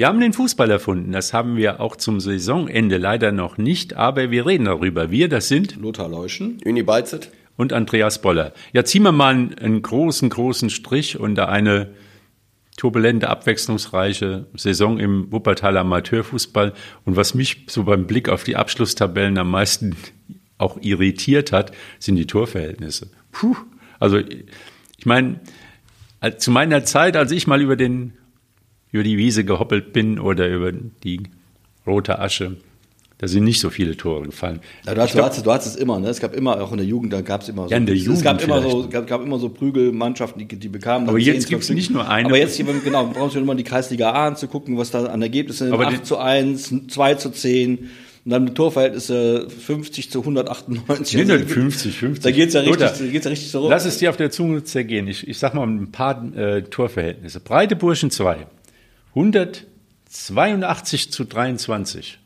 Wir haben den Fußball erfunden. Das haben wir auch zum Saisonende leider noch nicht, aber wir reden darüber. Wir, das sind Lothar Leuschen, Uni Beizet und Andreas Boller. Ja, ziehen wir mal einen großen, großen Strich unter eine turbulente, abwechslungsreiche Saison im Wuppertaler Amateurfußball. Und was mich so beim Blick auf die Abschlusstabellen am meisten auch irritiert hat, sind die Torverhältnisse. Puh. Also, ich meine, zu meiner Zeit, als ich mal über den, über die Wiese gehoppelt bin oder über die rote Asche, da sind nicht so viele Tore gefallen. Ja, du, hast, glaub, du, hast, du hast es immer, ne? Es gab immer, auch in der Jugend, da gab es immer so. Ja, in der Jugend es gab immer so, gab, gab immer so Prügelmannschaften, die, die bekamen. Aber jetzt gibt es nicht nur eine. Aber jetzt, genau, brauchst du immer die Kreisliga A anzugucken, was da an Ergebnissen sind. 8 zu 1, 2 zu 10. Und dann Torverhältnisse 50 zu 198. Nee, 50, 50. Da geht's ja richtig, da geht's ja richtig so Lass es dir auf der Zunge zergehen. Ich, ich sag mal ein paar äh, Torverhältnisse. Breite Burschen 2. 182 zu 23.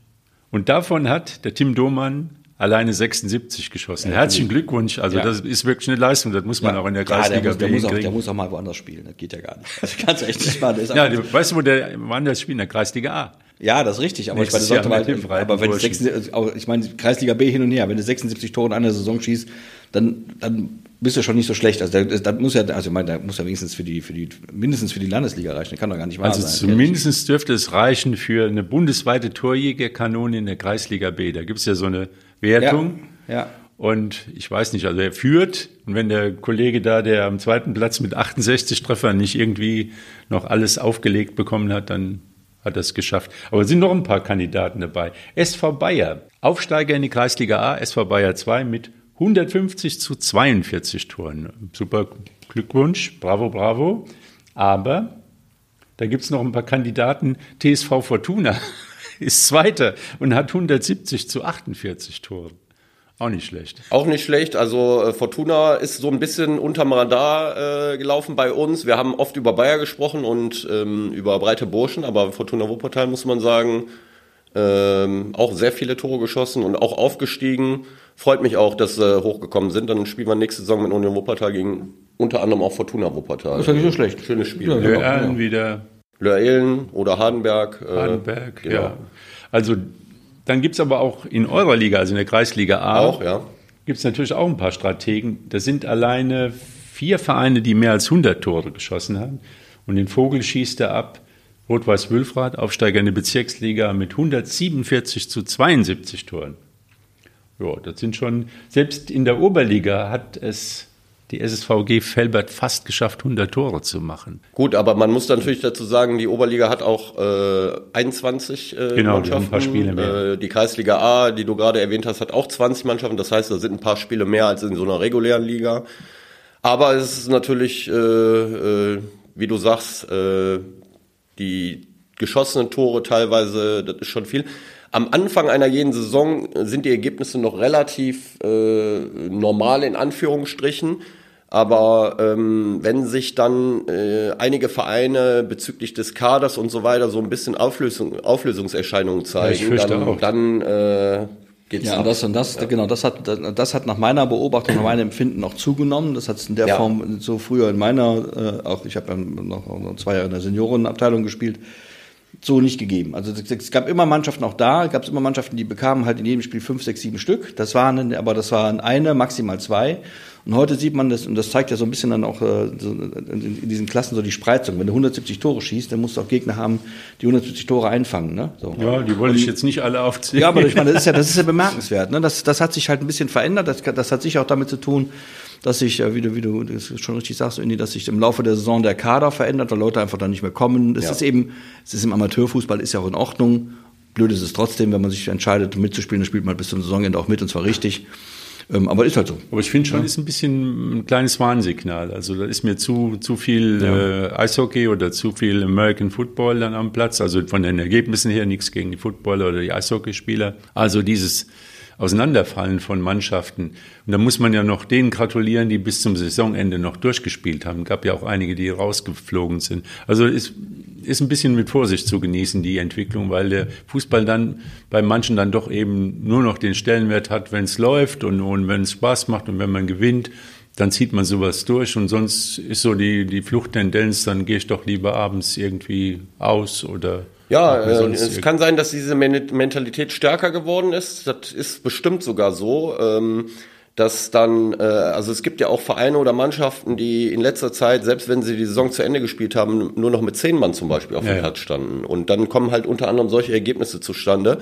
Und davon hat der Tim Domann alleine 76 geschossen. Ja, Herzlichen Glückwunsch. Also ja. das ist wirklich eine Leistung. Das muss man ja. auch in der Kreisliga ja, der muss, der, muss auch, der muss auch mal woanders spielen. Das geht ja gar nicht. Das kannst du echt nicht machen. ja, du, weißt du, wo der woanders spielt? In der Kreisliga A. Ja, das ist richtig. Aber Nächstes ich meine, sollte mal, aber wenn du 76, ich meine, Kreisliga B hin und her, wenn du 76 Tore in einer Saison schießt, dann, dann bist du schon nicht so schlecht. Also das, das muss ja, also ich meine, da muss ja wenigstens für die, für die, mindestens für die Landesliga reichen. Das kann doch gar nicht wahr also sein. Also zumindest dürfte es reichen für eine bundesweite Torjägerkanone in der Kreisliga B. Da gibt es ja so eine Wertung. Ja. ja. Und ich weiß nicht, also er führt. Und wenn der Kollege da, der am zweiten Platz mit 68 Treffern nicht irgendwie noch alles aufgelegt bekommen hat, dann hat er es geschafft. Aber es sind noch ein paar Kandidaten dabei. SV Bayer, Aufsteiger in die Kreisliga A, SV Bayer 2 mit 150 zu 42 Toren. Super Glückwunsch, bravo, bravo. Aber da gibt es noch ein paar Kandidaten. TSV Fortuna ist Zweiter und hat 170 zu 48 Tore. Auch nicht schlecht. Auch nicht schlecht. Also äh, Fortuna ist so ein bisschen unterm Radar äh, gelaufen bei uns. Wir haben oft über Bayer gesprochen und ähm, über breite Burschen, aber Fortuna Wuppertal muss man sagen, ähm, auch sehr viele Tore geschossen und auch aufgestiegen. Freut mich auch, dass sie hochgekommen sind. Dann spielen wir nächste Saison mit Union Wuppertal gegen unter anderem auch Fortuna Wuppertal. Das ist ja nicht so schlecht. Schönes Spiel. Ja, ja. Genau. wieder. Löhrelen oder Hardenberg. Äh, Hardenberg, genau. ja. Also dann gibt es aber auch in eurer Liga, also in der Kreisliga A, auch, ja. gibt es natürlich auch ein paar Strategen. Das sind alleine vier Vereine, die mehr als 100 Tore geschossen haben. Und den Vogel schießt er ab. Rot-Weiß Wülfrath, Aufsteiger in die Bezirksliga mit 147 zu 72 Toren. Ja, das sind schon, selbst in der Oberliga hat es die SSVG Felbert fast geschafft, 100 Tore zu machen. Gut, aber man muss natürlich dazu sagen, die Oberliga hat auch äh, 21 äh, genau, Mannschaften. ein paar Spiele mehr. Äh, die Kreisliga A, die du gerade erwähnt hast, hat auch 20 Mannschaften. Das heißt, da sind ein paar Spiele mehr als in so einer regulären Liga. Aber es ist natürlich, äh, äh, wie du sagst, äh, die geschossenen Tore teilweise, das ist schon viel. Am Anfang einer jeden Saison sind die Ergebnisse noch relativ äh, normal in Anführungsstrichen. Aber ähm, wenn sich dann äh, einige Vereine bezüglich des Kaders und so weiter so ein bisschen Auflösung, Auflösungserscheinungen zeigen, ja, dann, dann äh, geht's ja, ab. das und das, ja. genau, das hat, das hat nach meiner Beobachtung, nach meinem Empfinden noch zugenommen. Das hat es in der ja. Form so früher in meiner, äh, auch ich habe ja noch, noch zwei Jahre in der Seniorenabteilung gespielt, so nicht gegeben. Also es gab immer Mannschaften auch da, gab es immer Mannschaften, die bekamen halt in jedem Spiel fünf, sechs, sieben Stück. Das waren, aber das waren eine, maximal zwei. Und heute sieht man das, und das zeigt ja so ein bisschen dann auch äh, so in diesen Klassen so die Spreizung. Wenn du 170 Tore schießt, dann musst du auch Gegner haben, die 170 Tore einfangen. Ne? So. Ja, die wollte ich jetzt nicht alle aufzählen. Ja, aber ich meine, das ist ja, das ist ja bemerkenswert. Ne? Das, das hat sich halt ein bisschen verändert. Das, das hat sicher auch damit zu tun, dass sich, äh, wie du, wie du das schon richtig sagst, Indi, dass sich im Laufe der Saison der Kader verändert, weil Leute einfach dann nicht mehr kommen. Das ja. ist eben, es ist im Amateurfußball, ist ja auch in Ordnung. Blöd ist es trotzdem, wenn man sich entscheidet, mitzuspielen, dann spielt man bis zum Saisonende auch mit, und zwar richtig. Ähm, aber ist halt so. Aber ich finde schon, ja. ist ein bisschen ein kleines Warnsignal. Also da ist mir zu, zu viel ja. äh, Eishockey oder zu viel American Football dann am Platz. Also von den Ergebnissen her nichts gegen die Footballer oder die Eishockeyspieler. Also dieses Auseinanderfallen von Mannschaften. Und da muss man ja noch denen gratulieren, die bis zum Saisonende noch durchgespielt haben. Es gab ja auch einige, die rausgeflogen sind. Also ist, ist ein bisschen mit Vorsicht zu genießen, die Entwicklung, weil der Fußball dann bei manchen dann doch eben nur noch den Stellenwert hat, wenn es läuft und, und wenn es Spaß macht und wenn man gewinnt dann zieht man sowas durch und sonst ist so die, die Fluchttendenz, dann gehe ich doch lieber abends irgendwie aus oder Ja, äh, es kann sein, dass diese Mentalität stärker geworden ist. Das ist bestimmt sogar so. Ähm, dass dann, äh, also es gibt ja auch Vereine oder Mannschaften, die in letzter Zeit, selbst wenn sie die Saison zu Ende gespielt haben, nur noch mit zehn Mann zum Beispiel auf ja, dem Platz standen. Und dann kommen halt unter anderem solche Ergebnisse zustande.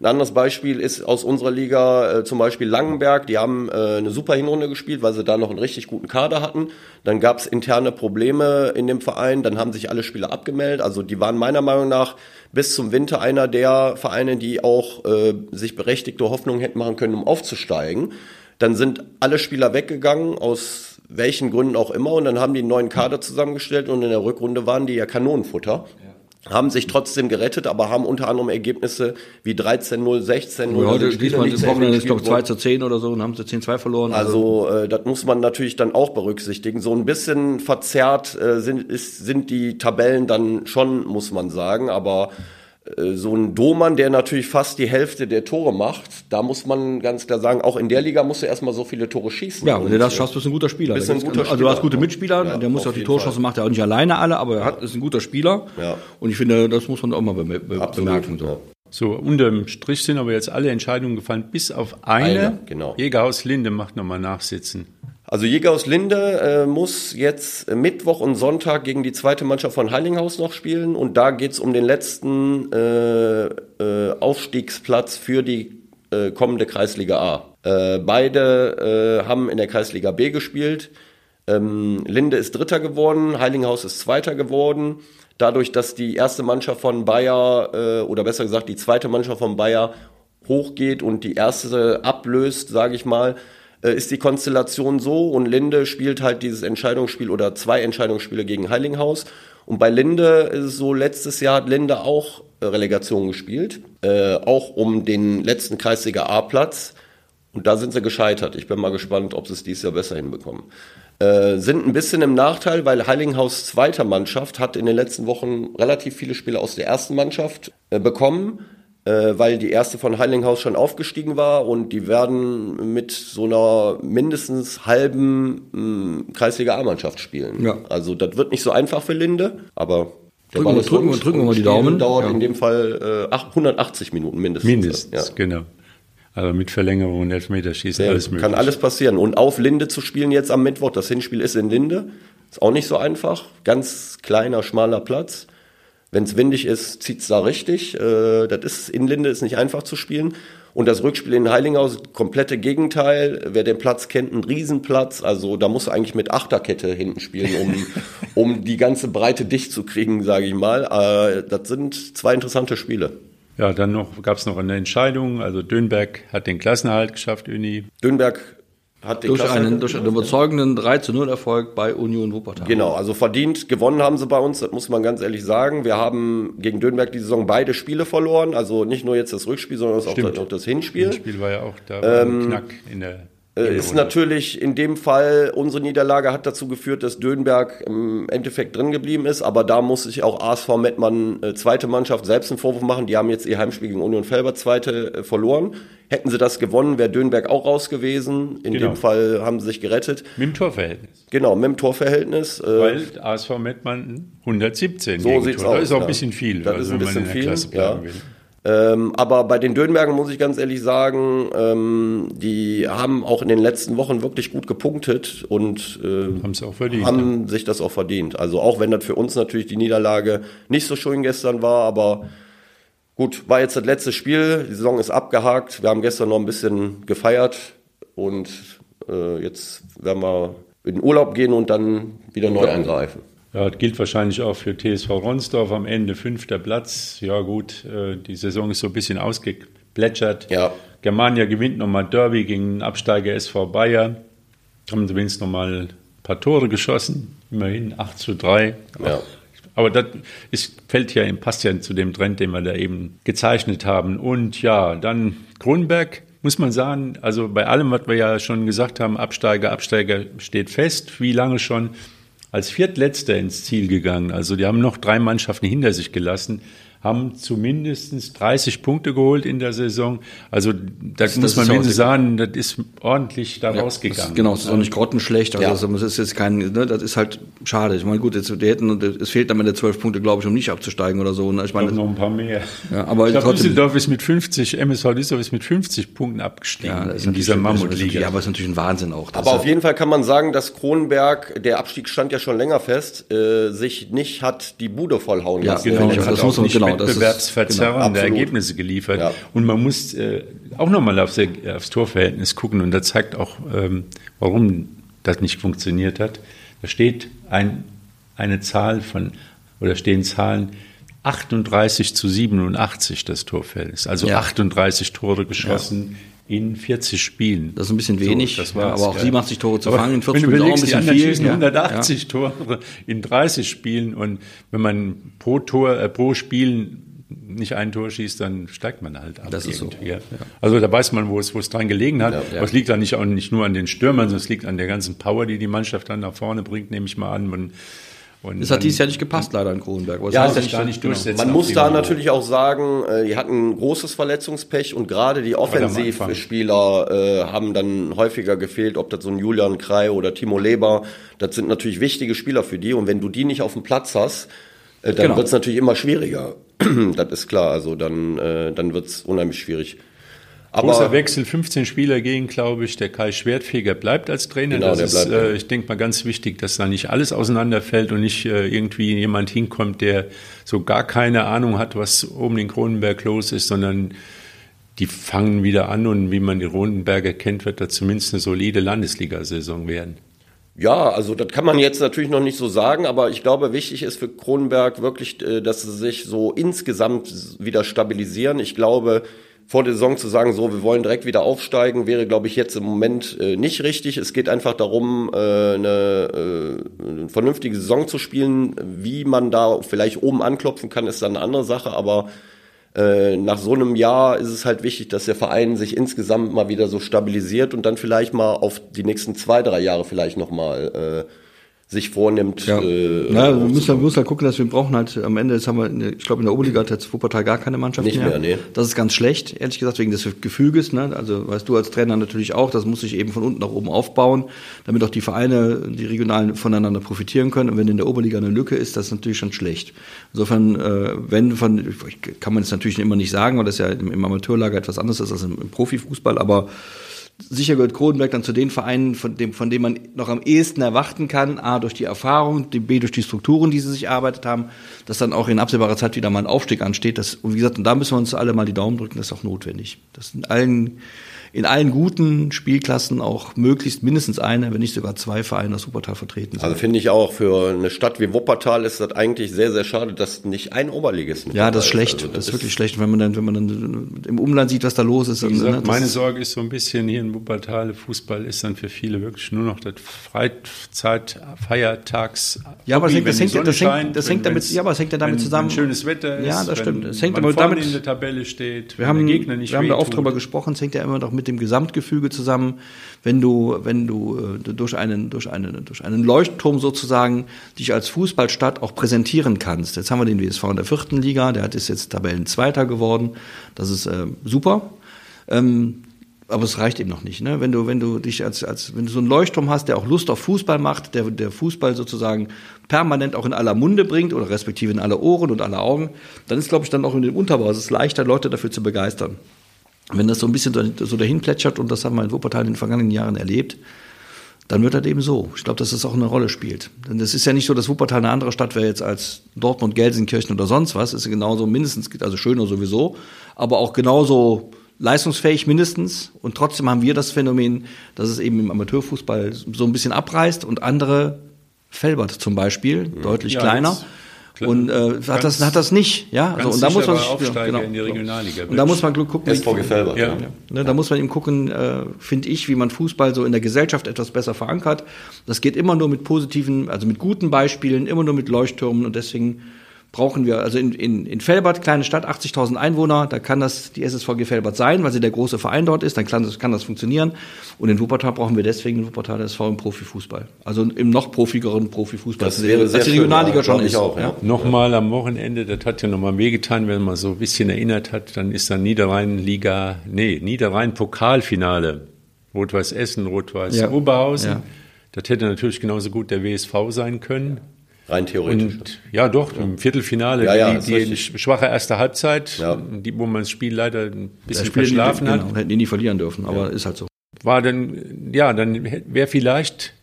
Ein anderes Beispiel ist aus unserer Liga äh, zum Beispiel Langenberg. Die haben äh, eine super Hinrunde gespielt, weil sie da noch einen richtig guten Kader hatten. Dann gab es interne Probleme in dem Verein. Dann haben sich alle Spieler abgemeldet. Also die waren meiner Meinung nach bis zum Winter einer der Vereine, die auch äh, sich berechtigte Hoffnungen hätten machen können, um aufzusteigen. Dann sind alle Spieler weggegangen, aus welchen Gründen auch immer, und dann haben die einen neuen Kader zusammengestellt und in der Rückrunde waren die ja Kanonenfutter. Ja. Haben sich trotzdem gerettet, aber haben unter anderem Ergebnisse wie 13-0, 16-0. Ja, heute diesmal das Wochenende ist, glaube 2 zu 10 oder so und haben sie 10-2 verloren. Also, also äh, das muss man natürlich dann auch berücksichtigen. So ein bisschen verzerrt äh, sind, ist, sind die Tabellen dann schon, muss man sagen, aber so ein Domann, der natürlich fast die Hälfte der Tore macht, da muss man ganz klar sagen, auch in der Liga musst du erstmal so viele Tore schießen. Ja, wenn du das schaffst, bist du ein guter Spieler. Bist ein guter also du hast gute Mitspieler, ja, der muss auch die Torschancen macht er auch nicht alleine alle, aber er hat, ist ein guter Spieler. Ja. Und ich finde, das muss man auch mal be be bemerken. So. So, unterm Strich sind aber jetzt alle Entscheidungen gefallen, bis auf eine. eine genau. Jägerhaus Linde macht nochmal nachsitzen. Also Jäger aus Linde äh, muss jetzt Mittwoch und Sonntag gegen die zweite Mannschaft von Heilinghaus noch spielen und da geht's um den letzten äh, äh, Aufstiegsplatz für die äh, kommende Kreisliga A. Äh, beide äh, haben in der Kreisliga B gespielt. Ähm, Linde ist Dritter geworden, Heilinghaus ist Zweiter geworden. Dadurch, dass die erste Mannschaft von Bayer äh, oder besser gesagt die zweite Mannschaft von Bayer hochgeht und die erste ablöst, sage ich mal, äh, ist die Konstellation so und Linde spielt halt dieses Entscheidungsspiel oder zwei Entscheidungsspiele gegen Heilinghaus. Und bei Linde ist es so, letztes Jahr hat Linde auch äh, Relegation gespielt, äh, auch um den letzten Kreisliga A-Platz. Und da sind sie gescheitert. Ich bin mal gespannt, ob sie es dieses Jahr besser hinbekommen. Äh, sind ein bisschen im Nachteil, weil Heilinghaus zweiter Mannschaft hat in den letzten Wochen relativ viele Spiele aus der ersten Mannschaft äh, bekommen äh, weil die erste von Heilinghaus schon aufgestiegen war und die werden mit so einer mindestens halben mh, hm, Kreisliga A-Mannschaft spielen. Ja. Also das wird nicht so einfach für Linde, aber der drücken, drücken, drücken wir mal die Daumen. dauert ja. in dem Fall äh, 180 Minuten mindestens. Mindestens, ja. genau. Also mit Verlängerung und Elfmeterschießen ja, alles möglich. Kann alles passieren. Und auf Linde zu spielen jetzt am Mittwoch, das Hinspiel ist in Linde, ist auch nicht so einfach. Ganz kleiner, schmaler Platz. Wenn es windig ist, zieht's da richtig. Äh, das ist in Linde ist nicht einfach zu spielen. Und das Rückspiel in Heilinghaus, komplette Gegenteil. Wer den Platz kennt, ein Riesenplatz. Also da muss eigentlich mit Achterkette hinten spielen, um, um die ganze Breite dicht zu kriegen, sage ich mal. Äh, das sind zwei interessante Spiele. Ja, dann noch gab es noch eine Entscheidung. Also Dönberg hat den Klassenerhalt geschafft, Uni. Dönberg hat durch, einen, durch einen überzeugenden 3 zu 0 Erfolg bei Union Wuppertal. Genau, also verdient gewonnen haben sie bei uns, das muss man ganz ehrlich sagen. Wir haben gegen Dönberg die Saison beide Spiele verloren, also nicht nur jetzt das Rückspiel, sondern auch das, auch das Hinspiel. Das Hinspiel war ja auch da ähm, Knack in der äh, ist natürlich in dem Fall, unsere Niederlage hat dazu geführt, dass Dönberg im Endeffekt drin geblieben ist, aber da muss sich auch ASV Mettmann, äh, zweite Mannschaft, selbst einen Vorwurf machen. Die haben jetzt ihr Heimspiel gegen Union Felber, zweite, äh, verloren. Hätten sie das gewonnen, wäre Dönberg auch raus gewesen. In genau. dem Fall haben sie sich gerettet. Mit dem Torverhältnis. Genau, mit dem Torverhältnis. Weil ASV Mettmann 117 So sieht's aus. Das ist auch ja. ein bisschen viel. Das also, ist ein bisschen viel, ja. Will. Ähm, aber bei den Dönbergen muss ich ganz ehrlich sagen, ähm, die haben auch in den letzten Wochen wirklich gut gepunktet und äh, auch verdient, haben ja. sich das auch verdient. Also auch wenn das für uns natürlich die Niederlage nicht so schön gestern war, aber gut, war jetzt das letzte Spiel, die Saison ist abgehakt, wir haben gestern noch ein bisschen gefeiert und äh, jetzt werden wir in den Urlaub gehen und dann wieder neu angreifen. Ja, das gilt wahrscheinlich auch für TSV Ronsdorf am Ende fünfter Platz. Ja gut, äh, die Saison ist so ein bisschen ausgeplätschert. Ja. Germania gewinnt nochmal Derby gegen Absteiger SV Bayer. Haben zumindest nochmal ein paar Tore geschossen. Immerhin 8 zu 3. Ja. Aber das ist, fällt ja, passt ja zu dem Trend, den wir da eben gezeichnet haben. Und ja, dann Kronberg, muss man sagen, also bei allem, was wir ja schon gesagt haben, Absteiger, Absteiger steht fest. Wie lange schon? Als Viertletzter ins Ziel gegangen. Also die haben noch drei Mannschaften hinter sich gelassen. Haben zumindest 30 Punkte geholt in der Saison. Also da das, muss man mindestens sagen, das ist ordentlich da ja, rausgegangen. Das, genau, es ist auch nicht grottenschlecht. Also ja. das ist jetzt kein, ne, das ist halt schade. Ich meine, gut, jetzt, die hätten, es fehlt am Ende zwölf Punkte, glaube ich, um nicht abzusteigen oder so. Ne? Ich meine, noch ein paar mehr. Ja, aber ich glaube, Düsseldorf ist mit 50, MSV Düsseldorf ist mit 50 Punkten abgestiegen ja, in dieser Mammutliga. Ja, aber es ist natürlich ein Wahnsinn auch. Aber auf jeden Fall kann man sagen, dass Kronenberg, der Abstieg stand ja schon länger fest, äh, sich nicht hat die Bude vollhauen lassen. Ja, genau. Das muss man, genau, wettbewerbsverzerrende genau, Ergebnisse geliefert. Ja. Und man muss äh, auch nochmal aufs, aufs Torverhältnis gucken und das zeigt auch, ähm, warum das nicht funktioniert hat. Da steht ein, eine Zahl von, oder stehen Zahlen 38 zu 87 das Torverhältnis. Also ja. 38 Tore geschossen ja. In 40 Spielen. Das ist ein bisschen wenig, so, ja, aber auch 87 Tore zu fangen in 40 Spielen auch ein bisschen viel. 180 Tore in 30 Spielen und wenn man pro Tor, äh, pro Spiel nicht ein Tor schießt, dann steigt man halt ab. Das ist so. Ja. Also da weiß man, wo es, wo es dran gelegen hat. Ja, ja. Aber es liegt da nicht, auch nicht nur an den Stürmern, sondern es liegt an der ganzen Power, die die Mannschaft dann nach vorne bringt, nehme ich mal an. Und und es hat dieses Jahr nicht gepasst, leider in Kronenberg. ja, das heißt ja nicht, durchsetzen. Man muss da natürlich auch sagen, äh, die hatten großes Verletzungspech und gerade die Offensivspieler äh, haben dann häufiger gefehlt, ob das so ein Julian Krei oder Timo Leber. Das sind natürlich wichtige Spieler für die und wenn du die nicht auf dem Platz hast, äh, dann genau. wird es natürlich immer schwieriger. das ist klar. Also dann, äh, dann wird es unheimlich schwierig. Aber Großer Wechsel, 15 Spieler gehen, glaube ich. Der Kai Schwertfeger bleibt als Trainer. Genau, das ist, äh, ich denke mal, ganz wichtig, dass da nicht alles auseinanderfällt und nicht äh, irgendwie jemand hinkommt, der so gar keine Ahnung hat, was oben in Kronenberg los ist, sondern die fangen wieder an und wie man die Kronenberger kennt, wird da zumindest eine solide Landesliga-Saison werden. Ja, also das kann man jetzt natürlich noch nicht so sagen, aber ich glaube, wichtig ist für Kronenberg wirklich, äh, dass sie sich so insgesamt wieder stabilisieren. Ich glaube, vor der Saison zu sagen, so, wir wollen direkt wieder aufsteigen, wäre, glaube ich, jetzt im Moment äh, nicht richtig. Es geht einfach darum, äh, eine, äh, eine vernünftige Saison zu spielen. Wie man da vielleicht oben anklopfen kann, ist dann eine andere Sache, aber äh, nach so einem Jahr ist es halt wichtig, dass der Verein sich insgesamt mal wieder so stabilisiert und dann vielleicht mal auf die nächsten zwei, drei Jahre vielleicht nochmal äh, sich vornimmt. Ja, äh, ja wir müssen, wir müssen halt gucken, dass wir brauchen halt am Ende, jetzt haben wir, ich glaube in der Oberliga hat jetzt Wuppertal gar keine Mannschaft Nicht mehr. mehr nee. Das ist ganz schlecht, ehrlich gesagt, wegen des Gefüges. Ne? Also weißt du als Trainer natürlich auch, das muss sich eben von unten nach oben aufbauen, damit auch die Vereine, die regionalen voneinander profitieren können. Und wenn in der Oberliga eine Lücke ist, das ist natürlich schon schlecht. Insofern, äh, wenn von, kann man es natürlich immer nicht sagen, weil das ja im, im Amateurlager etwas anderes ist als im, im Profifußball, aber sicher gehört Kronenberg dann zu den Vereinen, von dem, von dem man noch am ehesten erwarten kann, A, durch die Erfahrung, B, durch die Strukturen, die sie sich erarbeitet haben, dass dann auch in absehbarer Zeit wieder mal ein Aufstieg ansteht. Das, und wie gesagt, und da müssen wir uns alle mal die Daumen drücken, das ist auch notwendig. Das sind allen in allen guten Spielklassen auch möglichst mindestens eine, wenn nicht sogar zwei Vereine aus Wuppertal vertreten sind. Also finde ich auch, für eine Stadt wie Wuppertal ist das eigentlich sehr, sehr schade, dass nicht ein Oberligist mit Ja, das ist schlecht. Also das, das, ist wirklich schlecht, wenn man dann, wenn man dann im Umland sieht, was da los ist. Wie gesagt, ne, meine Sorge ist so ein bisschen hier in Wuppertal, Fußball ist dann für viele wirklich nur noch das Freizeit, Feiertags. Ja, aber das hängt, das hängt, das hängt, das hängt damit, ja, aber es hängt ja damit wenn, zusammen. Wenn schönes Wetter ist. Ja, das stimmt. Es hängt aber damit in der Tabelle steht. Wir haben, Gegner nicht wir haben da oft drüber gesprochen. Es hängt ja immer noch mit dem Gesamtgefühl Gefüge zusammen, wenn du, wenn du äh, durch einen, durch einen, durch einen Leuchtturm sozusagen dich als Fußballstadt auch präsentieren kannst. Jetzt haben wir den WSV in der vierten Liga, der hat ist jetzt Tabellenzweiter geworden. Das ist äh, super. Ähm, aber es reicht eben noch nicht. Ne? Wenn du, wenn du dich als, als, wenn du so einen Leuchtturm hast, der auch Lust auf Fußball macht, der, der Fußball sozusagen permanent auch in aller Munde bringt oder respektive in alle Ohren und alle Augen, dann ist, glaube ich, dann auch in dem Unterbau es ist leichter, Leute dafür zu begeistern wenn das so ein bisschen so dahin plätschert, und das haben wir in Wuppertal in den vergangenen Jahren erlebt, dann wird das eben so. Ich glaube, dass das auch eine Rolle spielt. Denn es ist ja nicht so, dass Wuppertal eine andere Stadt wäre jetzt als Dortmund, Gelsenkirchen oder sonst was. Es ist genauso mindestens, also schöner sowieso, aber auch genauso leistungsfähig mindestens. Und trotzdem haben wir das Phänomen, dass es eben im Amateurfußball so ein bisschen abreißt und andere, Felbert zum Beispiel, deutlich ja, kleiner, und äh, hat das hat das nicht, ja. Also, und da muss man ja, genau. in die Regionalliga. Und da muss man gucken. SV Gefälbert. Ja. ja. Ne, da muss man eben gucken, äh, finde ich, wie man Fußball so in der Gesellschaft etwas besser verankert. Das geht immer nur mit positiven, also mit guten Beispielen, immer nur mit Leuchttürmen und deswegen brauchen wir, also in, in, in Felbert, kleine Stadt, 80.000 Einwohner, da kann das die SSVG Felbert sein, weil sie der große Verein dort ist, dann kann das, kann das funktionieren. Und in Wuppertal brauchen wir deswegen in Wuppertal SV im Profifußball. Also im noch profigeren Profifußball. Das wäre sehr die Regionalliga schön, schon ist. auch, ja. Nochmal am Wochenende, das hat ja nochmal wehgetan, wenn man so ein bisschen erinnert hat, dann ist dann Niederrhein-Liga, nee, Niederrhein-Pokalfinale. Rot-Weiß Essen, Rot-Weiß Ja. Oberhausen. Ja. Das hätte natürlich genauso gut der WSV sein können. Rein theoretisch. Und ja, doch, im Viertelfinale, Ja, ja, die, die schwache erste Halbzeit, Ja. die, wo man das Spiel leider ein Das bisschen Spiel verschlafen genau, hat, hätten die nie verlieren dürfen, aber ist halt so. war dann, ja, dann wäre vielleicht,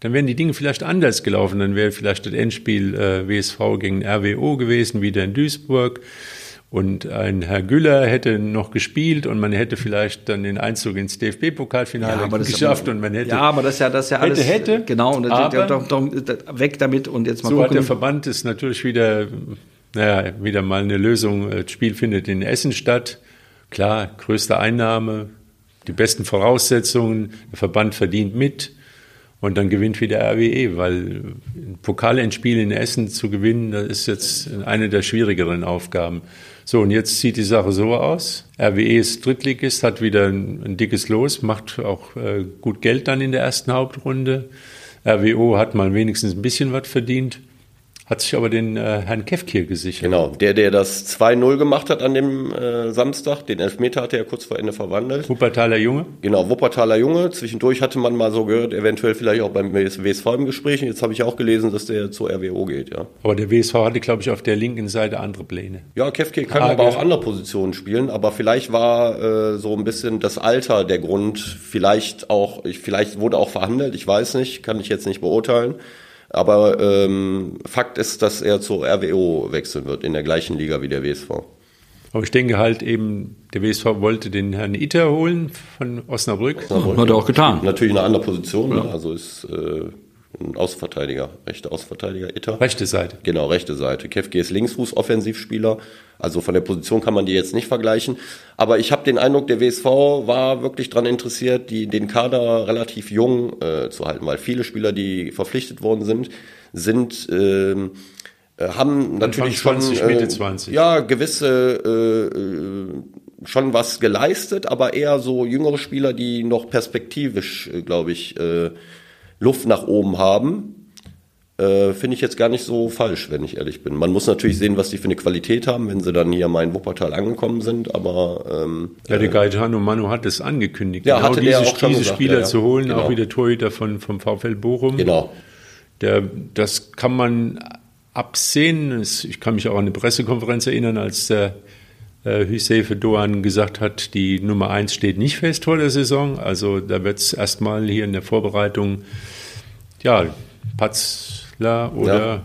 dann wären die Dinge vielleicht anders gelaufen. Dann wäre vielleicht das Endspiel äh, WSV gegen RWO gewesen, wieder in Duisburg. Und ein Herr Güller hätte noch gespielt und man hätte vielleicht dann den Einzug ins DFB-Pokalfinale ist geschafft aber- und man hätte. ja, aber das ist ja, das ist ja alles. Hätte, hätte. Genau, und das, Aber- doch, doch, weg damit und jetzt mal so hat gucken. der Verband es natürlich wieder, naja, wieder mal eine Lösung. Das Spiel findet in Essen statt. Klar, größte Einnahme, die besten Voraussetzungen. Der Verband verdient mit. Und dann gewinnt wieder RWE, weil ein Pokalendspiel in Essen zu gewinnen, das ist jetzt eine der schwierigeren Aufgaben. So, und jetzt sieht die Sache so aus. RWE ist Drittligist, hat wieder ein, ein dickes Los, macht auch äh, gut Geld dann in der ersten Hauptrunde. RWO hat mal wenigstens ein bisschen was verdient, hat sich aber den äh, Herrn Kevkir gesichert. Genau, der, der das 2-0 gemacht hat an dem äh, Samstag, den Elfmeter hatte er kurz vor Ende verwandelt. Wuppertaler Junge. Genau, Wuppertaler Junge. Zwischendurch hatte man mal so gehört, eventuell vielleicht auch beim WSV im Gespräch. Jetzt habe ich auch gelesen, dass der zur RWO geht, ja. Aber der WSV hatte, glaube ich, auf der linken Seite andere Pläne. Ja, Kefke kann Frage. aber auch andere Positionen spielen, aber vielleicht war äh, so ein bisschen das Alter der Grund, vielleicht auch, ich, vielleicht wurde auch verhandelt, ich weiß nicht, kann ich jetzt nicht beurteilen. Aber ähm, Fakt ist, dass er zur RWO wechseln wird, in der gleichen Liga wie der WSV. Aber ich denke halt eben, der WSV wollte den Herrn Itter holen von Osnabrück. Hat er auch getan. Natürlich eine andere Position, ne? also ist äh, ein Außenverteidiger, rechter Außenverteidiger, Itter. Rechte Seite. Genau, rechte Seite. Kefke ist Linksfuß, Offensivspieler. Also von der Position kann man die jetzt nicht vergleichen. Aber ich habe den Eindruck, der WSV war wirklich daran interessiert, die, den Kader relativ jung äh, zu halten, weil viele Spieler, die verpflichtet worden sind, sind ähm, äh, haben natürlich 20, schon 20. ja gewisse äh, äh, schon was geleistet, aber eher so jüngere Spieler, die noch perspektivisch, äh, glaube ich, äh, Luft nach oben haben. Äh, Finde ich jetzt gar nicht so falsch, wenn ich ehrlich bin. Man muss natürlich sehen, was die für eine Qualität haben, wenn sie dann hier mal in Wuppertal angekommen sind, aber ähm, Ja, der Gaetano Manu hat es angekündigt, Ja, genau hatte diese, auch diese Spieler ja, ja. zu holen, Genau. auch wieder Torhüter von, vom VfL Bochum. genau. Der, das kann man absehen. Ich kann mich auch an eine Pressekonferenz erinnern, als der Hüsefe Doan gesagt hat, die Nummer eins steht nicht fest vor der Saison. Also da wird es erstmal hier in der Vorbereitung, ja, Patzler oder Ja.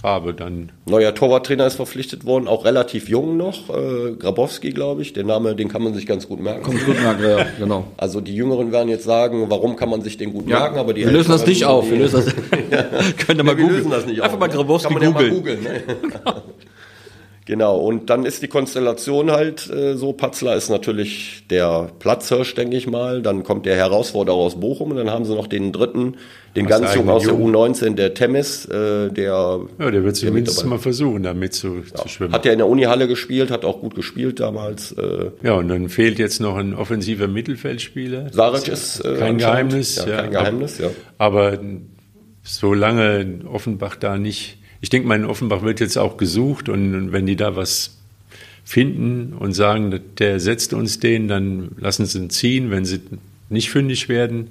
Grabe dann. Neuer Torwarttrainer ist verpflichtet worden, auch relativ jung noch, äh, Grabowski, glaube ich. Der Name, den kann man sich ganz gut merken. Kommt gut nach, ja, genau. Also die Jüngeren werden jetzt sagen, warum kann man sich den gut merken, aber die wir lösen das nicht auf. Wir lösen das. Könnt ihr mal wir googeln. lösen das nicht Einfach auf, mal ne? Grabowski googeln. Genau, und dann ist die Konstellation halt äh, so, Patzler ist natürlich der Platzhirsch, denke ich mal. Dann kommt der Herausforderer aus Bochum und dann haben sie noch den dritten, den Aus ganz jungen aus der Jungen. U19, der Temmis, äh, der Ja, der wird zumindest dabei. mal versuchen, damit zu, zu schwimmen. hat ja in der Unihalle gespielt, hat auch gut gespielt damals. Äh, ja, und dann fehlt jetzt noch ein offensiver Mittelfeldspieler. Saric ist äh, Kein Geheimnis. Ja, ja. kein Geheimnis, ja. Aber solange Offenbach da nicht, ich denke mal, in Offenbach wird jetzt auch gesucht und wenn die da was finden und sagen, der setzt uns den, dann lassen sie ihn ziehen. Wenn sie nicht fündig werden,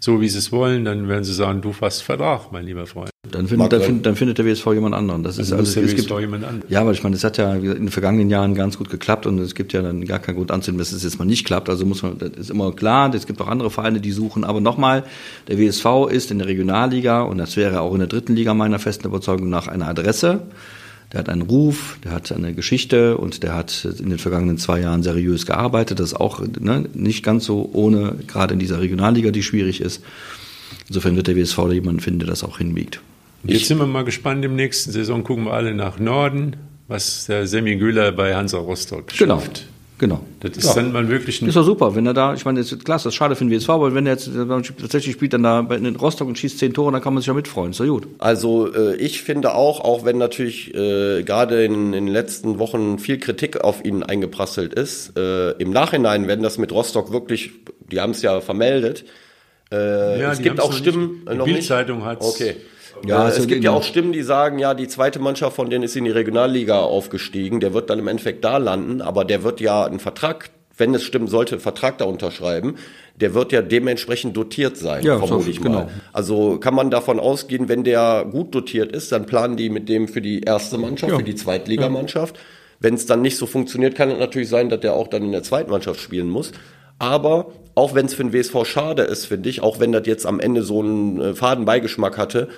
so wie sie es wollen, dann werden sie sagen, du fasst Vertrag, mein lieber Freund. Dann findet, dann, findet, dann findet der WSV jemand anderen. Das ist Dann muss also, es gibt, jemand an. ja, aber ich meine, das hat ja in den vergangenen Jahren ganz gut geklappt und es gibt ja dann gar keinen Grund anzunehmen, dass es jetzt mal nicht klappt. Also muss man, das ist immer klar, es gibt auch andere Vereine, die suchen. Aber nochmal, der WSV ist in der Regionalliga und das wäre auch in der dritten Liga meiner festen Überzeugung nach eine Adresse. Der hat einen Ruf, der hat eine Geschichte und der hat in den vergangenen zwei Jahren seriös gearbeitet. Das ist auch ne, nicht ganz so ohne, gerade in dieser Regionalliga, die schwierig ist. Insofern wird der WSV da jemanden finden, der das auch hinbiegt. Jetzt sind wir mal gespannt, im nächsten Saison gucken wir alle nach Norden, was der Semi Güller bei Hansa Rostock Genau. schafft. Genau. Das ist ja. dann mal wirklich ein. Ist doch super, wenn er da, ich meine, das ist klasse, das ist schade für den WSV, aber wenn er jetzt tatsächlich spielt dann da in Rostock und schießt zehn Tore, dann kann man sich ja mitfreuen. Ist doch gut. Also äh, ich finde auch, auch wenn natürlich äh, gerade in, in, den letzten Wochen viel Kritik auf ihn eingeprasselt ist, äh, im Nachhinein, wenn das mit Rostock wirklich, die haben es ja vermeldet, äh, ja, es gibt auch Stimmen. Nicht, die Bildzeitung hat Okay. Ja, also es gibt ja auch Stimmen, die sagen, ja, die zweite Mannschaft von denen ist in die Regionalliga aufgestiegen, der wird dann im Endeffekt da landen, aber der wird ja einen Vertrag, wenn es stimmen sollte, einen Vertrag da unterschreiben, der wird ja dementsprechend dotiert sein, ja, vermute ich genau. mal. Also kann man davon ausgehen, wenn der gut dotiert ist, dann planen die mit dem für die erste Mannschaft, ja. für die Zweitligamannschaft. Ja. Wenn es dann nicht so funktioniert, kann es natürlich sein, dass der auch dann in der zweiten Mannschaft spielen muss. Aber auch wenn es für den WSV schade ist, finde ich, auch wenn das jetzt am Ende so einen äh, Fadenbeigeschmack hatte,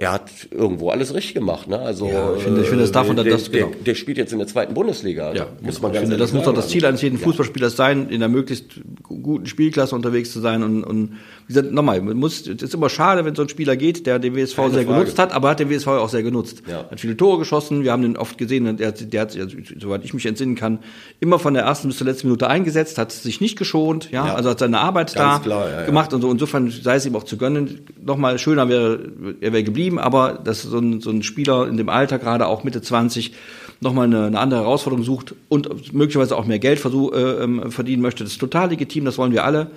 er hat irgendwo alles richtig gemacht. Ne? Also ja, ich finde, ich finde das davon, der, das, genau. der, der, spielt jetzt in der zweiten Bundesliga. Ja, muss man ich finde, das muss doch das Ziel eines jeden Fußballspielers sein, in einer möglichst guten Spielklasse unterwegs zu sein und, und wie gesagt, nochmal, man muss, es ist immer schade, wenn so ein Spieler geht, der den WSV Keine sehr Frage. genutzt hat, aber hat den WSV auch sehr genutzt. Ja. Hat viele Tore geschossen, wir haben den oft gesehen, der, der hat, soweit ich mich entsinnen kann, immer von der ersten bis zur letzten Minute eingesetzt, hat sich nicht geschont, ja, ja. also hat seine Arbeit Ganz da klar, ja, gemacht und so. Insofern sei es ihm auch zu gönnen. Nochmal schöner wäre, er wäre geblieben, aber dass so ein, so ein Spieler in dem Alter, gerade auch Mitte 20, nochmal eine, eine andere Herausforderung sucht und möglicherweise auch mehr Geld versuch, äh, ähm, verdienen möchte, das ist total legitim, das wollen wir alle.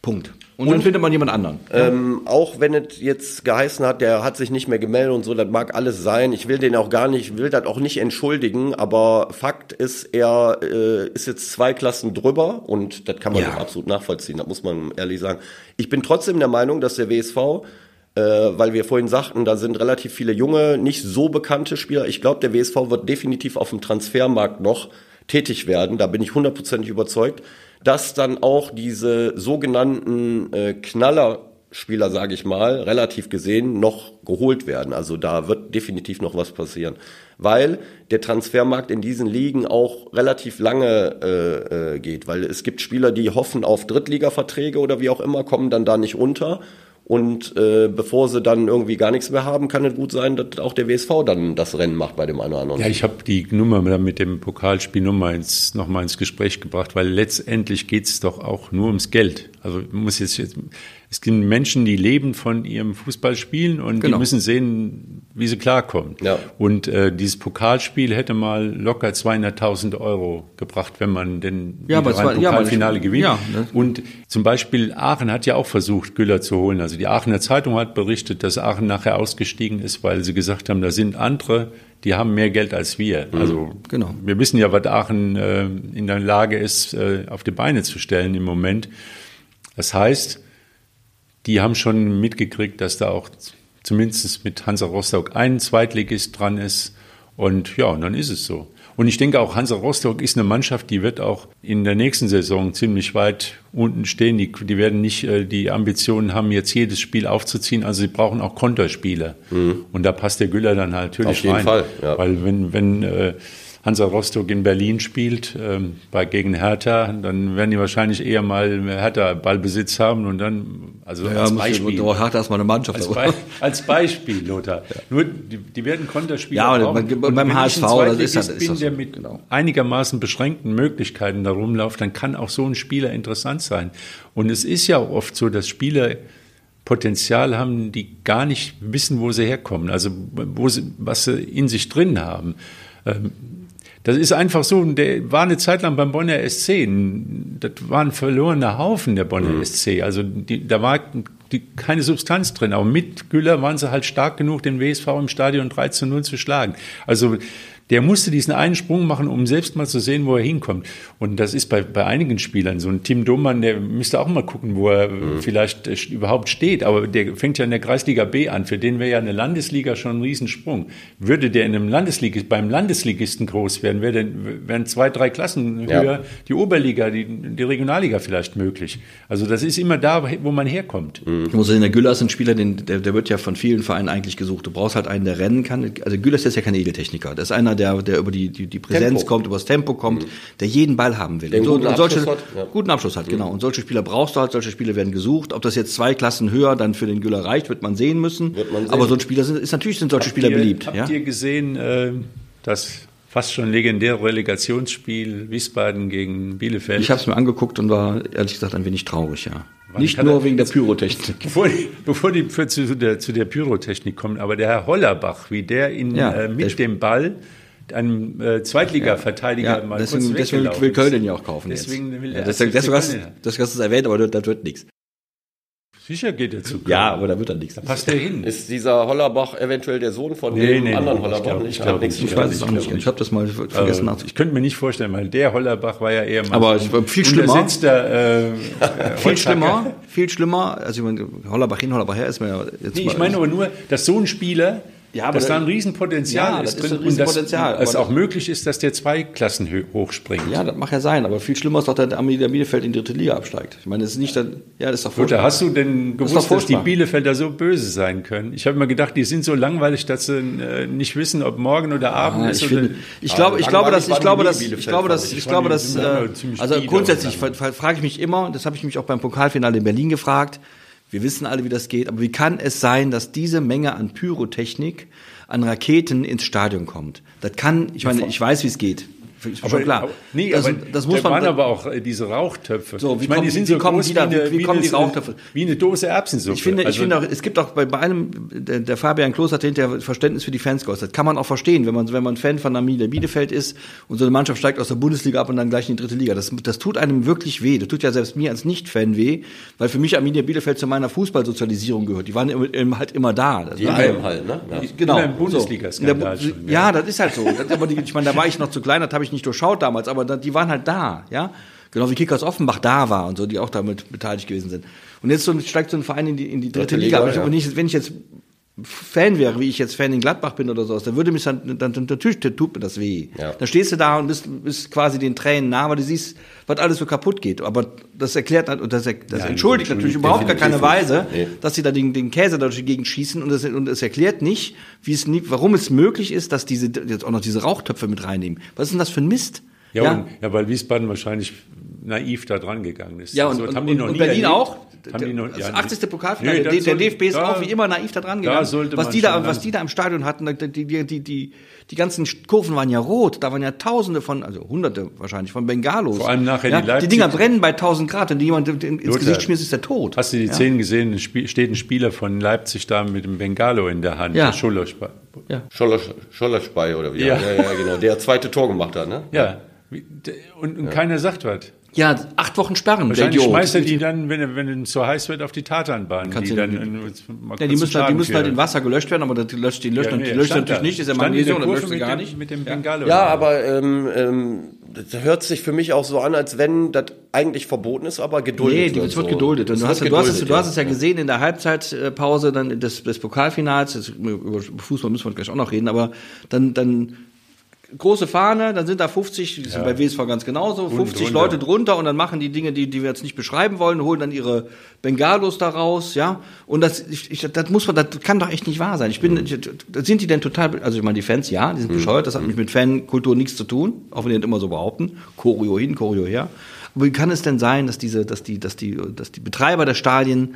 Punkt. Und, und dann findet man jemand anderen. Ähm, auch wenn es jetzt geheißen hat, der hat sich nicht mehr gemeldet und so, das mag alles sein. Ich will den auch gar nicht, will das auch nicht entschuldigen, aber Fakt ist, er äh, ist jetzt zwei Klassen drüber und das kann man ja. absolut nachvollziehen, das muss man ehrlich sagen. Ich bin trotzdem der Meinung, dass der WSV äh, weil wir vorhin sagten, da sind relativ viele junge, nicht so bekannte Spieler. Ich glaube, der WSV wird definitiv auf dem Transfermarkt noch tätig werden. Da bin ich hundertprozentig überzeugt dass dann auch diese sogenannten äh, Knallerspieler, sage ich mal, relativ gesehen noch geholt werden. Also da wird definitiv noch was passieren, weil der Transfermarkt in diesen Ligen auch relativ lange äh, äh, geht, weil es gibt Spieler, die hoffen auf Drittligaverträge oder wie auch immer, kommen dann da nicht unter und äh, bevor sie dann irgendwie gar nichts mehr haben, kann es gut sein, dass auch der WSV dann das Rennen macht bei dem einen oder anderen. Ja, ich habe die Nummer mit dem Pokalspiel nochmal ins, noch ins Gespräch gebracht, weil letztendlich geht es doch auch nur ums Geld. Also muss jetzt, jetzt es gibt Menschen, die leben von ihrem Fußballspielen und genau. die müssen sehen, wie sie klarkommen. Ja. Und äh, dieses Pokalspiel hätte mal locker 200.000 Euro gebracht, wenn man denn ja, aber ein Pokalfinale ja, gewinnt. Ja, ne? Und zum Beispiel Aachen hat ja auch versucht, Güller zu holen. Also die Aachener Zeitung hat berichtet, dass Aachen nachher ausgestiegen ist, weil sie gesagt haben, da sind andere, die haben mehr Geld als wir. Mhm. Also genau. wir wissen ja, was Aachen äh, in der Lage ist, äh, auf die Beine zu stellen im Moment. Das heißt, die haben schon mitgekriegt, dass da auch zumindest mit Hansa Rostock ein Zweitligist dran ist. Und ja, und dann ist es so. Und ich denke auch, Hansa Rostock ist eine Mannschaft, die wird auch in der nächsten Saison ziemlich weit unten stehen. Die, die werden nicht äh, die Ambitionen haben, jetzt jedes Spiel aufzuziehen. Also sie brauchen auch Konterspiele. Mhm. Und da passt der Güller dann halt natürlich Auf jeden rein. Fall, ja. Weil wenn, wenn äh, Hansa Rostock in Berlin spielt, ähm, bei, gegen Hertha, dann werden die wahrscheinlich eher mal Hertha Ballbesitz haben und dann, also ja, als Beispiel. Du, Hertha erstmal eine Mannschaft. Als, Be als Beispiel, Lothar. Ja. Nur, die, die werden Konterspieler Ja, aber und beim HSV, das ist, das, ist bin, das so. der mit genau. einigermaßen beschränkten Möglichkeiten da rumläuft, dann kann auch so ein Spieler interessant sein. Und es ist ja oft so, dass Spieler Potenzial haben, die gar nicht wissen, wo sie herkommen, also wo sie, was sie in sich drin haben. Ähm, das ist einfach so, der war eine Zeit lang beim Bonner SC. Das war ein verlorener Haufen, der Bonner mhm. SC. Also die, da war die, keine Substanz drin. Aber mit Güller waren sie halt stark genug, den WSV im Stadion 3 zu 0 zu schlagen. Also der musste diesen einen Sprung machen, um selbst mal zu sehen, wo er hinkommt. Und das ist bei, bei einigen Spielern so. Ein Tim Domann, der müsste auch mal gucken, wo er mhm. vielleicht äh, überhaupt steht. Aber der fängt ja in der Kreisliga B an. Für den wäre ja eine Landesliga schon ein Riesensprung. Würde der in einem Landesligist, beim Landesligisten groß werden, wäre wären zwei, drei Klassen höher ja. die Oberliga, die, die Regionalliga vielleicht möglich. Also das ist immer da, wo man herkommt. Mhm. Ich muss sagen, der Güller ist ein Spieler, den, der, der wird ja von vielen Vereinen eigentlich gesucht. Du brauchst halt einen, der rennen kann. Also Güller ist ja kein Edeltechniker. Das ist einer, der der, der über die, die, die Präsenz Tempo. kommt, über das Tempo kommt, mhm. der jeden Ball haben will. Der so, guten, solche, Abschluss hat, ja. guten Abschluss hat, genau. Mhm. Und solche Spieler brauchst du halt, solche Spieler werden gesucht. Ob das jetzt zwei Klassen höher dann für den Güller reicht, wird man sehen müssen. Man sehen. Aber so ein Spieler sind, ist natürlich sind solche habt Spieler ihr, beliebt. Habt ja? ihr gesehen, äh, dass fast schon legendäre Relegationsspiel Wiesbaden gegen Bielefeld. Ich habe es mir angeguckt und war ehrlich gesagt ein wenig traurig, ja. Nicht nur wegen der Pyrotechnik. Bevor die, bevor die für, zu, der, zu der Pyrotechnik kommen, aber der Herr Hollerbach, wie der in, Ja, äh, mit der- dem Ball einem äh, Zweitliga-Verteidiger Ja, mal deswegen, kurz deswegen will Köln ihn ja auch kaufen Deswegen jetzt. will ja, er das, FC das, das ist erwähnt, aber das, wird nichts. Sicher geht er zu Köln. Ja, aber da wird dann nichts. Passt der hin? Ist dieser Hollerbach eventuell der Sohn von Nee, dem nee, anderen nee, Hollerbach? ich glaub- glaube ich nichts. glaub- Ich weiß es ich auch nicht. Ich habe das mal vergessen Also, ich könnte mir nicht vorstellen, weil der Hollerbach war ja eher mal Aber so viel schlimmer. untersetzter, äh, äh, Viel schlimmer, viel schlimmer. Also ich meine, Hollerbach hin, Hollerbach her ist mir ja jetzt Nee, mal- ich meine aber nur, dass so ein Spieler, Ja, aber dass da- ein Riesenpotenzial Ja, ist das ist ein und dass Riesenpotenzial, es auch möglich ist, dass der zwei Klassen hochspringt. Ja, das mag ja sein, aber viel schlimmer ist doch, dass der Arminia Bielefeld in die dritte Liga absteigt. Ich meine, das ist nicht, dann, ja, das ist doch furchtbar. hast du denn gewusst, dass die. Bielefelder so böse sein können? Ich habe immer gedacht, die sind so langweilig, dass sie äh, nicht wissen, ob morgen oder Abend Ah, ist. ich, oder finde, ich glaube, ich glaube, dass, ich glaube, dass, ich glaube, dass, ich glaube, dass, also grundsätzlich und fra- fra- frage ich mich immer, das habe ich mich auch beim Pokalfinale in Berlin gefragt. Wir wissen alle, wie das geht, aber wie kann es sein, dass diese Menge an Pyrotechnik, an Raketen ins Stadion kommt? Das kann, ich meine, ich weiß, wie es geht. Ist aber, schon klar. Aber, nee, das, aber das muss da waren man. aber auch äh, diese Rauchtöpfe. So, wie ich meine, kommen- die sind wie so kommen groß die da- wie, eine, wie wie, kommen eine, die Rauchtöpfe? wie eine Dose Erbsensuppe. Ich finde, ich Also- finde auch, es gibt auch bei, bei allem, der, der Fabian Klos hat hinterher Verständnis für die Fans geäußert. Kann man auch verstehen, wenn man, wenn man Fan von Arminia Bielefeld ist und so eine Mannschaft steigt aus der Bundesliga ab und dann gleich in die dritte Liga. Das, das tut einem wirklich weh. Das tut ja selbst mir als Nicht-Fan weh, weil für mich Arminia Bielefeld zu meiner Fußballsozialisierung gehört. Die waren immer, immer, halt immer da. Das Die war- bleiben halt, ne? Ja. Genau. Immer im so. Bundesliga-Skandal In der Ja, das ist halt so. Das, aber die, ich meine, da war ich noch zu klein, das habe ich nicht durchschaut damals, aber die waren halt da, ja. Genau wie Kickers Offenbach da war und so, die auch damit beteiligt gewesen sind. Und jetzt so, steigt so ein Verein in die, in die dritte Dritte Liga. Liga, Aber ich, ja. ich, wenn ich jetzt Fan wäre, wie ich jetzt Fan in Gladbach bin oder sowas, dann würde mich dann, dann, dann natürlich tut mir das weh. Ja. Dann stehst du da und bist, bist quasi den Tränen nah, weil du siehst, was alles so kaputt geht. Aber das erklärt und das, das Ja, entschuldigt natürlich überhaupt gar keine Weise. Nee. dass sie da den, den Käse da durch die Gegend schießen und es, und erklärt nicht, wie es nie, warum es möglich ist, dass diese jetzt auch noch diese Rauchtöpfe mit reinnehmen. Was ist denn das für ein Mist? Ja, Und, ja, weil Wiesbaden wahrscheinlich naiv da dran gegangen ist. Ja, und, Also, und, haben die und, noch und nie Berlin erlebt. auch. Haben die noch, das ja, 80. Pokalfinale. Nee, der, das der soll- DFB ist da- auch wie immer naiv da dran da gegangen. sollte was die da, was die da im Stadion hatten, die, die, die, die, die, die ganzen Kurven waren ja rot. Da waren ja Tausende von, also Hunderte wahrscheinlich von Bengalos. Vor allem nachher ja, die Leipzig- Die Dinger brennen bei 1000 Grad und die jemand ins Lothar, Gesicht schmiert, ist der tot. Hast du die ja? Szenen gesehen? Steht ein Spieler von Leipzig da mit dem Bengalo in der Hand. Ja. der Schullerspa- Ja. Scholler, Schollerspei oder wie? Ja. ja, ja, genau. Der zweite Tor gemacht hat, ne? Ja. Und, und keiner sagt was. Ja, acht Wochen sperren. der Wahrscheinlich Idiot. schmeißt er die dann, wenn, wenn es so heiß wird, auf die Tatanbahn. Kannst die dann, äh, mal Ja, die kurz müssen, halt, die müssen halt in Wasser gelöscht werden, aber das löscht die löscht, Ja, die nee, löscht stand natürlich da. nicht, ist ja in der Magnesium, das Kurve löscht sie gar dem- nicht. Mit dem Bengalo. Ja, aber ähm, ähm, das hört sich für mich auch so an, als wenn das eigentlich verboten ist, aber geduldet Nee, die, wird. es wird so. geduldet. Und Es du, hast, wird du, hast es, geduldet, du hast es ja gesehen in der Halbzeitpause dann des, des Pokalfinals. Jetzt, über Fußball müssen wir gleich auch noch reden, aber dann, dann große Fahne, dann sind da 50, das ist bei WSV ganz genauso, 50 drunter. Leute drunter und dann machen die Dinge, die, die wir jetzt nicht beschreiben wollen, holen dann ihre Bengalos da raus, ja. Und das, ich, ich, das muss man, das kann doch echt nicht wahr sein. Ich bin, ich, sind die denn total, also ich meine, die Fans, ja, die sind bescheuert, das hat mich mit Fankultur nichts zu tun, auch wenn die das immer so behaupten. Choreo hin, Choreo her. Aber wie kann es denn sein, dass diese, dass die, dass die, dass die Betreiber der Stadien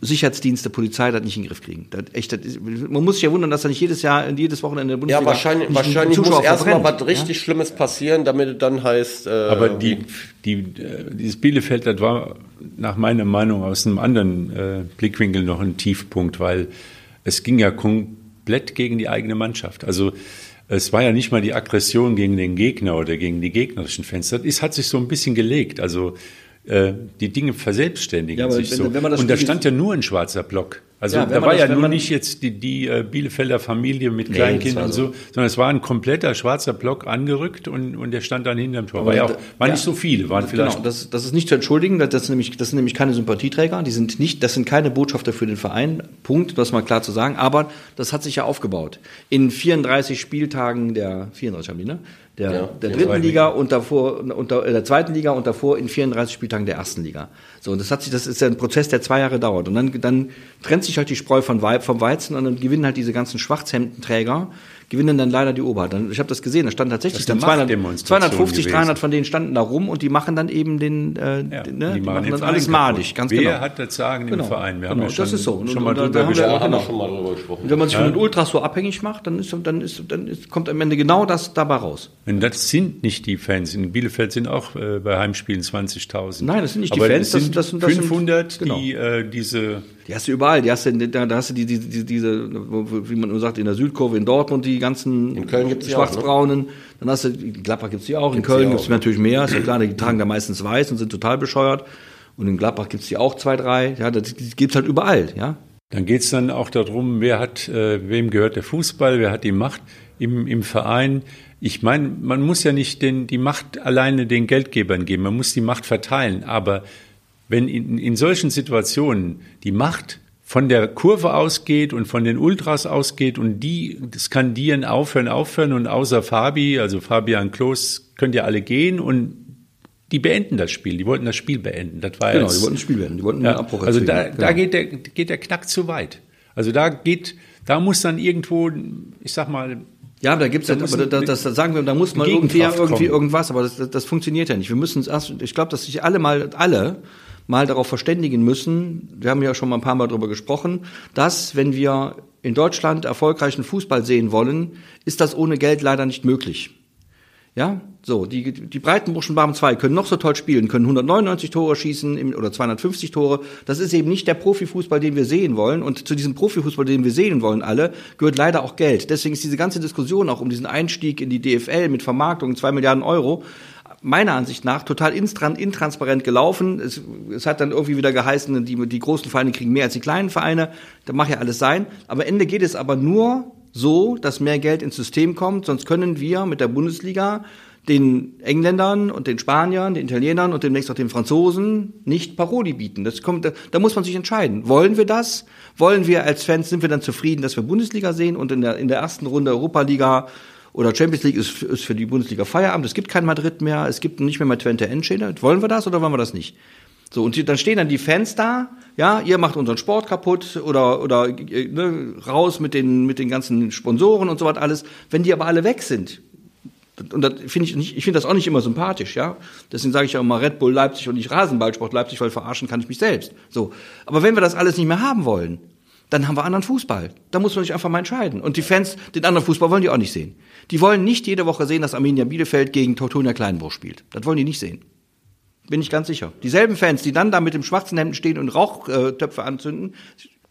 Sicherheitsdienste, Polizei das nicht in den Griff kriegen. Das, echt, das ist, man muss sich ja wundern, dass da nicht jedes Jahr, jedes Wochenende in der Ja, Bundesliga wahrscheinlich, nicht ein wahrscheinlich muss erstmal was richtig Schlimmes passieren, damit es dann heißt. Äh, Aber die, die, äh, dieses Bielefeld, das war nach meiner Meinung aus einem anderen äh, Blickwinkel noch ein Tiefpunkt, weil es ging ja komplett gegen die eigene Mannschaft. Also es war ja nicht mal die Aggression gegen den Gegner oder gegen die gegnerischen Fans. Das ist, hat sich so ein bisschen gelegt. Also äh, die Dinge verselbstständigen Ja, sich wenn- so. wenn das Und da stand ja nur ein schwarzer Block. Also Ja, da war das- ja man- nicht jetzt die, die äh, Bielefelder Familie mit Nee, Kleinkindern das und so, sondern es war ein kompletter schwarzer Block angerückt und, und der stand dann hinterm Tor. War ja auch, waren ja. nicht so viele, waren vielleicht Genau, das, das ist nicht zu entschuldigen, das, ist nämlich, das sind nämlich keine Sympathieträger, die sind nicht, das sind keine Botschafter für den Verein, Punkt, das mal klar zu sagen, aber das hat sich ja aufgebaut. In 34 Spieltagen der, 34 haben die, ne? Der, ja, der dritten Liga und davor unter der zweiten Liga und davor in 34 Spieltagen der ersten Liga. So und das hat sich, das ist ja ein Prozess, der zwei Jahre dauert. Und dann dann trennt sich halt die Spreu vom Weizen und dann gewinnen halt diese ganzen Schwarzhemdenträger gewinnen dann leider die Oberhand. Ich habe das gesehen, da standen tatsächlich dann 200, 250, gewesen. 300 von denen standen da rum und die machen dann eben den, äh, ja, ne, die, die machen dann alles madig, ganz Wer genau. hat das Sagen genau. im Verein? Wir genau, haben ja das ist so. Schon, mal drüber gesprochen. Genau. schon mal drüber gesprochen. Und wenn man sich ja. von den Ultras so abhängig macht, dann, ist, dann, ist, dann ist, kommt am Ende genau das dabei raus. Und das sind nicht die Fans. In Bielefeld sind auch äh, bei Heimspielen 20.000. Nein, das sind nicht die Aber Fans. Das sind, das, das 500, sind, genau. die äh, diese die hast du überall. Die hast du, da, da hast du die, die, die, diese, wie man nur sagt, in der Südkurve in Dortmund die ganzen in Köln gibt's schwarzbraunen. Ne? Dann hast du, in Gladbach gibt's die auch, in Köln gibt's natürlich mehr. Ist ja klar, die tragen da meistens weiß und sind total bescheuert. Und in Gladbach gibt's die auch zwei, drei. Ja, das gibt's halt überall. Ja. Dann geht's dann auch darum, wer hat, äh, wem gehört der Fußball, wer hat die Macht im, im Verein. Ich meine, man muss ja nicht den, die Macht alleine den Geldgebern geben, man muss die Macht verteilen. Aber wenn in, in solchen Situationen die Macht von der Kurve ausgeht und von den Ultras ausgeht und die skandieren aufhören, aufhören und außer Fabi, also Fabian Klos, könnt ihr alle gehen und die beenden das Spiel. Die wollten das Spiel beenden. Das war genau, jetzt, die wollten das Spiel beenden. Die wollten ja, Abbruch Also da, genau. da geht, der, geht der Knack zu weit. Also da geht, da muss dann irgendwo, ich sag mal, ja, da gibt's ja, aber das, das, das sagen wir, da muss man irgendwie, irgendwie irgendwas, aber das, das funktioniert ja nicht. Wir müssen es erst, ich glaube, dass sich alle mal, alle mal darauf verständigen müssen, wir haben ja schon mal ein paar Mal darüber gesprochen, dass wenn wir in Deutschland erfolgreichen Fußball sehen wollen, ist das ohne Geld leider nicht möglich. Ja, so, die, die Breitenburschen Barmen 2 können noch so toll spielen, können 199 Tore schießen oder 250 Tore. Das ist eben nicht der Profifußball, den wir sehen wollen. Und zu diesem Profifußball, den wir sehen wollen alle, gehört leider auch Geld. Deswegen ist diese ganze Diskussion auch um diesen Einstieg in die DFL mit Vermarktung, zwei Milliarden Euro, meiner Ansicht nach total intransparent gelaufen. Es, es hat dann irgendwie wieder geheißen, die, die großen Vereine kriegen mehr als die kleinen Vereine. Da mag ja alles sein. Am Ende geht es aber nur so, dass mehr Geld ins System kommt. Sonst können wir mit der Bundesliga den Engländern und den Spaniern, den Italienern und demnächst auch den Franzosen nicht Paroli bieten. Das kommt, da, da muss man sich entscheiden. Wollen wir das? Wollen wir als Fans, sind wir dann zufrieden, dass wir Bundesliga sehen und in der, in der ersten Runde Europa-Liga oder Champions League ist, ist für die Bundesliga Feierabend. Es gibt kein Madrid mehr, es gibt nicht mehr mal Twente Endschede. Wollen wir das oder wollen wir das nicht? So, und dann stehen dann die Fans da, ja, ihr macht unseren Sport kaputt oder, oder ne, raus mit den, mit den ganzen Sponsoren und so was alles. Wenn die aber alle weg sind, und das finde ich nicht, ich finde das auch nicht immer sympathisch, ja. Deswegen sage ich auch immer Red Bull Leipzig und nicht Rasenballsport Leipzig, weil verarschen kann ich mich selbst. So. Aber wenn wir das alles nicht mehr haben wollen, dann haben wir anderen Fußball. Da muss man sich einfach mal entscheiden. Und die Fans, den anderen Fußball wollen die auch nicht sehen. Die wollen nicht jede Woche sehen, dass Arminia Bielefeld gegen Teutonia Kleinburg spielt. Das wollen die nicht sehen. Bin ich ganz sicher. Dieselben Fans, die dann da mit dem schwarzen Hemd stehen und Rauchtöpfe anzünden,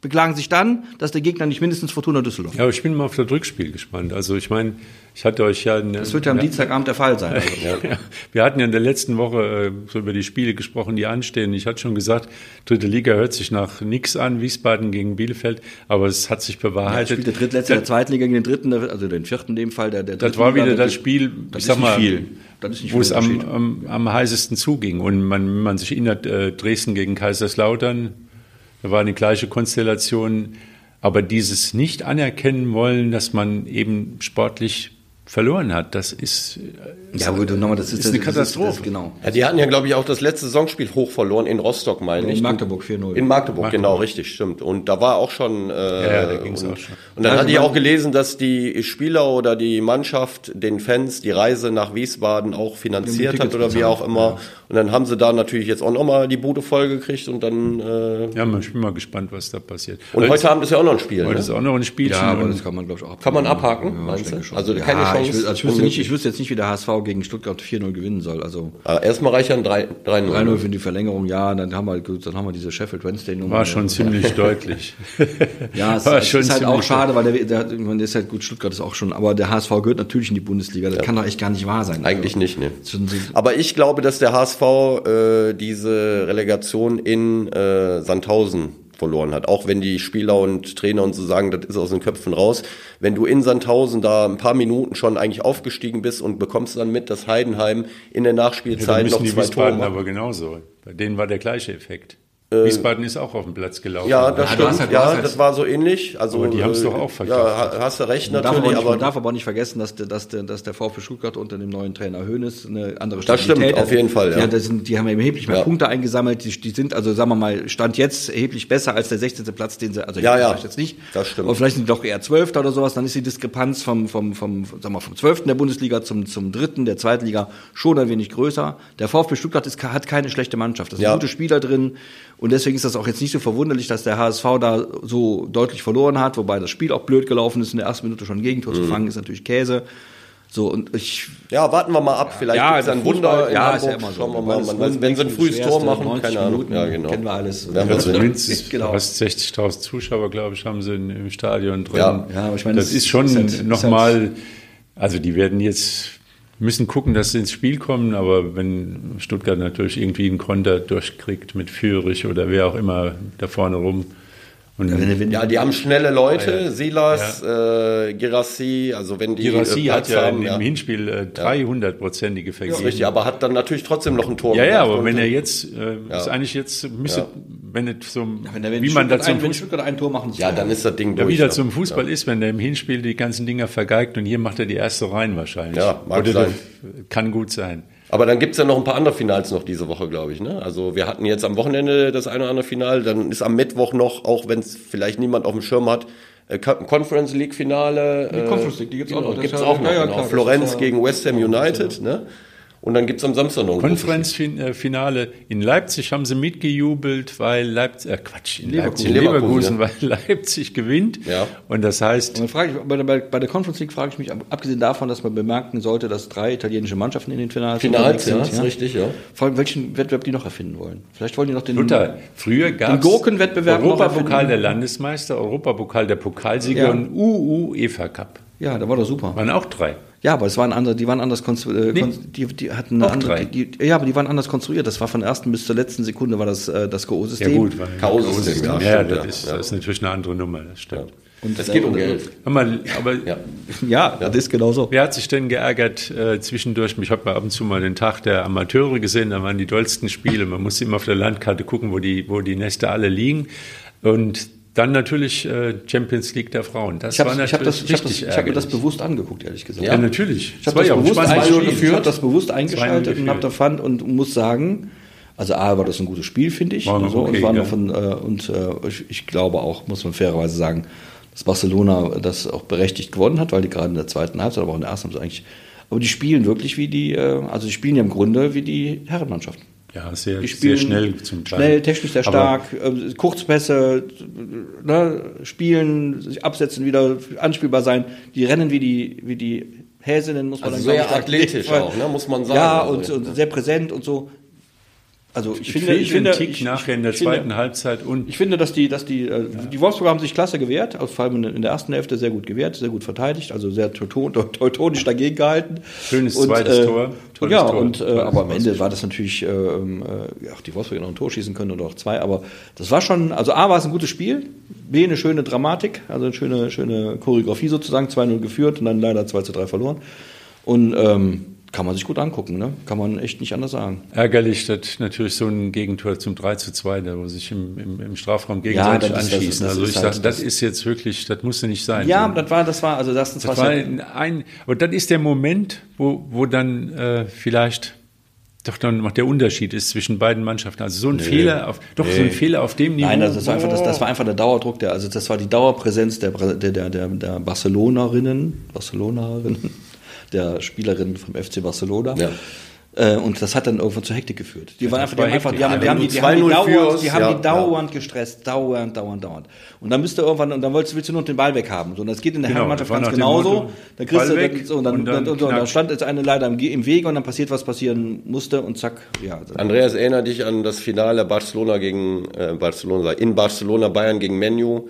beklagen sich dann, dass der Gegner nicht mindestens Fortuna Düsseldorf. Ja, aber ich bin mal auf das Rückspiel gespannt. Also ich meine, ich hatte euch ja... Das wird ja am ja, Dienstagabend der Fall sein. Also. ja, wir hatten ja in der letzten Woche äh, so über die Spiele gesprochen, die anstehen. Ich hatte schon gesagt, dritte Liga hört sich nach nichts an, Wiesbaden gegen Bielefeld, aber es hat sich bewahrheitet. Ja, spielt der drittletzte der zweiten Liga gegen den dritten, also den vierten in dem Fall. Der, der das war wieder Liga, das Spiel, das ich sag mal, viel. wo es am, am, am heißesten zuging. Und man, wenn man sich erinnert, äh, Dresden gegen Kaiserslautern, da war eine gleiche Konstellation. Aber dieses nicht anerkennen wollen, dass man eben sportlich verloren hat. Das ist, äh, ja, gut, nochmal, das ist, ist eine Katastrophe. Das, das, genau. Ja, die hatten ja, glaube ich, auch das letzte Saisonspiel hoch verloren in Rostock, meine ich. In Magdeburg 4-0. In Magdeburg, Magdeburg, genau, richtig, stimmt. Und da war auch schon. Äh, ja, da ging's und, auch schon. Und dann ja, hatte ich auch gelesen, dass die Spieler oder die Mannschaft den Fans die Reise nach Wiesbaden auch finanziert hat oder wie auch immer. Ja. Und dann haben sie da natürlich jetzt auch nochmal die Bude voll gekriegt und dann. Äh, ja, ich bin mal gespannt, was da passiert. Und also heute Abend ist ja auch noch ein Spiel. Heute ne? ist auch noch ein Spiel. Ja, aber das kann man, glaube ich, auch abhaken. Kann man abhaken, ja, meinst du? Also keine Chance. Ich, will, also ich, wüsste nicht, ich wüsste jetzt nicht, wie der HSV gegen Stuttgart 4-0 gewinnen soll. Also Aber erstmal reicht ja ein 3-0. 3-0 für die Verlängerung, ja. Dann haben wir, dann haben wir diese Sheffield Wednesday-Nummer. War schon ziemlich deutlich. ja, es, es ist halt auch schade, weil der, der, der, ist halt gut, Stuttgart ist auch schon, aber der HSV gehört natürlich in die Bundesliga. Das ja. kann doch echt gar nicht wahr sein. Eigentlich also, nicht, ne. Aber ich glaube, dass der HSV äh, diese Relegation in äh, Sandhausen verloren hat. Auch wenn die Spieler und Trainer und so sagen, das ist aus den Köpfen raus. Wenn du in Sandhausen da ein paar Minuten schon eigentlich aufgestiegen bist und bekommst dann mit, dass Heidenheim in der Nachspielzeit ja, noch zwei Tore macht. aber genauso. Bei denen war der gleiche Effekt. Wiesbaden ist auch auf dem Platz gelaufen. Ja, das Ja, du stimmt. hast halt- du ja, hast das war so ähnlich. Also, Aber die haben's äh, doch auch Ja, verkauft. ha- hast du recht Man darf, aber natürlich, man aber darf aber nicht vergessen, dass der, dass der, dass der VfB Stuttgart unter dem neuen Trainer Hoeneß eine andere Stabilität stimmt, hat. auf jeden Fall, ja. Die, das sind, die haben erheblich mehr Ja. Punkte eingesammelt. Die, die sind also, sagen wir mal, Stand jetzt erheblich besser als der 16. Platz, den sie, also Ja, ich ja. sag jetzt nicht. Das stimmt. Aber vielleicht sind die doch eher 12. oder sowas. Dann ist die Diskrepanz vom, vom, vom, sagen wir, vom 12. der Bundesliga zum, zum 3. der zweiten Liga schon ein wenig größer. Der VfB Stuttgart ist, hat keine schlechte Mannschaft. Da sind Ja. gute Spieler drin. Und deswegen ist das auch jetzt nicht so verwunderlich, dass der HSV da so deutlich verloren hat, wobei das Spiel auch blöd gelaufen ist. In der ersten Minute schon ein Gegentor Mhm. zu fangen, ist natürlich Käse. So, und ich, ja, warten wir mal ab. Vielleicht Ja, gibt's ein Fußball- Wunder in ja, ist Hamburg. ja immer so. Schauen wir mal. es Man, wenn sie ein frühes Tor machen, 90 keine Ahnung. Minuten, Ja, genau. kennen wir alles. Werden wir Also sehen. mindestens Genau. fast 60.000 Zuschauer, glaube ich, haben sie im Stadion drin. Ja. Ja, aber ich meine, das das ist schon ist ist nochmal, also die werden jetzt, müssen gucken, dass sie ins Spiel kommen, aber wenn Stuttgart natürlich irgendwie einen Konter durchkriegt mit Führich oder wer auch immer da vorne rum. Und Ja, die haben schnelle Leute, Silas, äh, Girassi, also wenn die Girassi äh, hat ja haben, im, ja. im Hinspiel äh, 300-prozentige Das vergeben. ist richtig, aber hat dann natürlich trotzdem noch ein Tor Ja, ja, aber wenn er jetzt, äh, Ja. ist eigentlich jetzt, müsste, Ja. wenn es so, wenn wie man Stuttgart dazu ein, wenn Stuttgart ein Tor machen, Ja, dann ist das Ding ja, durch. wie das zum Fußball ist, wenn der im Hinspiel die ganzen Dinger vergeigt und hier macht er die erste rein wahrscheinlich. Ja, mag Oder sein. der- Kann gut sein. Aber dann gibt's ja noch ein paar andere Finals noch diese Woche, glaube ich. Ne? Also wir hatten jetzt am Wochenende das eine oder andere Final, dann ist am Mittwoch noch, auch wenn es vielleicht niemand auf dem Schirm hat, äh, Conference League Finale. Die Conference League, die gibt's auch noch. Gibt's auch noch, ja, ja, genau. klar, Florenz ja- gegen West Ham United. Ne? Und dann gibt's am Samstag noch ein Konferenzfinale in Leipzig haben sie mitgejubelt, weil Leipzig, äh Quatsch, in Leipzig, in Leverkusen, Leverkusen, weil Leipzig gewinnt. Ja. Und das heißt, Und dann frage ich, bei, der- bei, bei der Conference League frage ich mich, ab- abgesehen davon, dass man bemerken sollte, dass drei italienische Mannschaften in den Finals, Finals, ja, unterwegs ist richtig, ja. Vor allem, welchen Wettbewerb die noch erfinden wollen. Vielleicht wollen die noch den Luther, früher gab es Europapokal der Landesmeister, Europapokal der Pokalsieger Ja. und UUEFA Cup. Ja, da war doch super. Waren auch drei. Ja, aber es waren andere, die waren anders konstruiert. Nee. die, die hatten eine Auch andere, drei. die, die, ja, aber die waren anders konstruiert. Das war von der ersten bis zur letzten Sekunde war das äh, das Go-System. Ja gut, K.O.-System, ja, ja, das, ja. ist, Ja. das ist natürlich eine andere Nummer, das stimmt. Und Es geht um äh, Geld. Mal, aber Ja. Ja, das ist genau so. Wer hat sich denn geärgert äh, zwischendurch? Ich habe mal ab und zu mal den Tag der Amateure gesehen, da waren die dollsten Spiele. Man musste immer auf der Landkarte gucken, wo die, wo die Nester alle liegen. Und dann natürlich äh, Champions League der Frauen. Das Ich habe war ich hab natürlich das, ich hab das, richtig ich hab mir das bewusst angeguckt, ehrlich gesagt. Ja, natürlich. Ich habe das, ja bewusst ich hab das bewusst eingeschaltet und habe da fand und muss sagen, also A war das ein gutes Spiel, finde ich. War noch so, okay, und war ja. noch von, äh, und äh, ich, ich glaube auch, muss man fairerweise sagen, dass Barcelona das auch berechtigt gewonnen hat, weil die gerade in der zweiten Halbzeit, aber auch in der ersten sie eigentlich. Aber die spielen wirklich wie die, äh, also die spielen ja im Grunde wie die Herrenmannschaften. Ja, sehr, Die spielen sehr schnell zum Teil. Schnell, technisch sehr stark, äh, Kurzpässe, ne, spielen, sich absetzen, wieder anspielbar sein. Die rennen wie die, wie die Häsinnen, muss man Also dann sehr sagen. athletisch auch, ne, muss man sagen. Ja, Also, und, und sehr präsent und so. Also ich, Ich finde, ich finde, Tick ich, nachher in der ich finde- zweiten Halbzeit und ich finde, dass die, dass die, äh, die Wolfsburger haben sich klasse gewehrt, also vor allem in der ersten Hälfte sehr gut gewehrt, sehr gut verteidigt, also sehr teuton- teutonisch dagegen gehalten. Schönes Und, zweites äh, Tor, tolles ja, Tor. und äh, aber am. Ende war das natürlich, äh, ähm, äh, ja, auch die Wolfsburger noch ein Tor schießen können oder auch zwei, aber das war schon, also A war es ein gutes Spiel, B eine schöne Dramatik, also eine schöne, schöne Choreografie sozusagen, 2-0 geführt und dann leider 2 zu 3 verloren. Und ähm, kann man sich gut angucken, ne? Kann man echt nicht anders sagen. ärgerlich, dass natürlich so ein Gegentor zum 3 zu 2, da wo sich im, im, im Strafraum Ja, gegenseitig das anschießen. also ich halt- sage, das das- ist jetzt wirklich, das musste nicht sein. Ja, das war, das war, also das, das, Das war ein, ein, aber das ist der Moment, wo, wo dann äh, vielleicht doch dann noch der Unterschied ist zwischen beiden Mannschaften. Also so ein Fehler auf, doch so ein Fehler auf dem Niveau. Nein, das, das, war einfach, das, das war einfach der Dauerdruck, der, also das war die Dauerpräsenz der, der, der, der Barcelonerinnen, Barcelonerinnen, der Spielerinnen vom FC Barcelona. Ja. Äh, Und das hat dann irgendwann zur Hektik geführt. Die waren einfach, die haben einfach, die haben, die haben, die, die haben die 2-0 dauernd, die haben ja, die dauernd gestresst, dauernd, dauernd, dauernd. Und dann bist du irgendwann, und dann willst, willst du nur den Ball weghaben. So, und das geht in der Genau, war ganz genauso. Motto, Da kriegst Ball du, weg so, und dann, und dann und, und, und, dann stand jetzt eine leider im, im Wege und dann passiert, was passieren musste und zack, ja. Andreas, erinnere dich an das Finale Barcelona gegen äh, Barcelona, in Barcelona Bayern gegen Menu.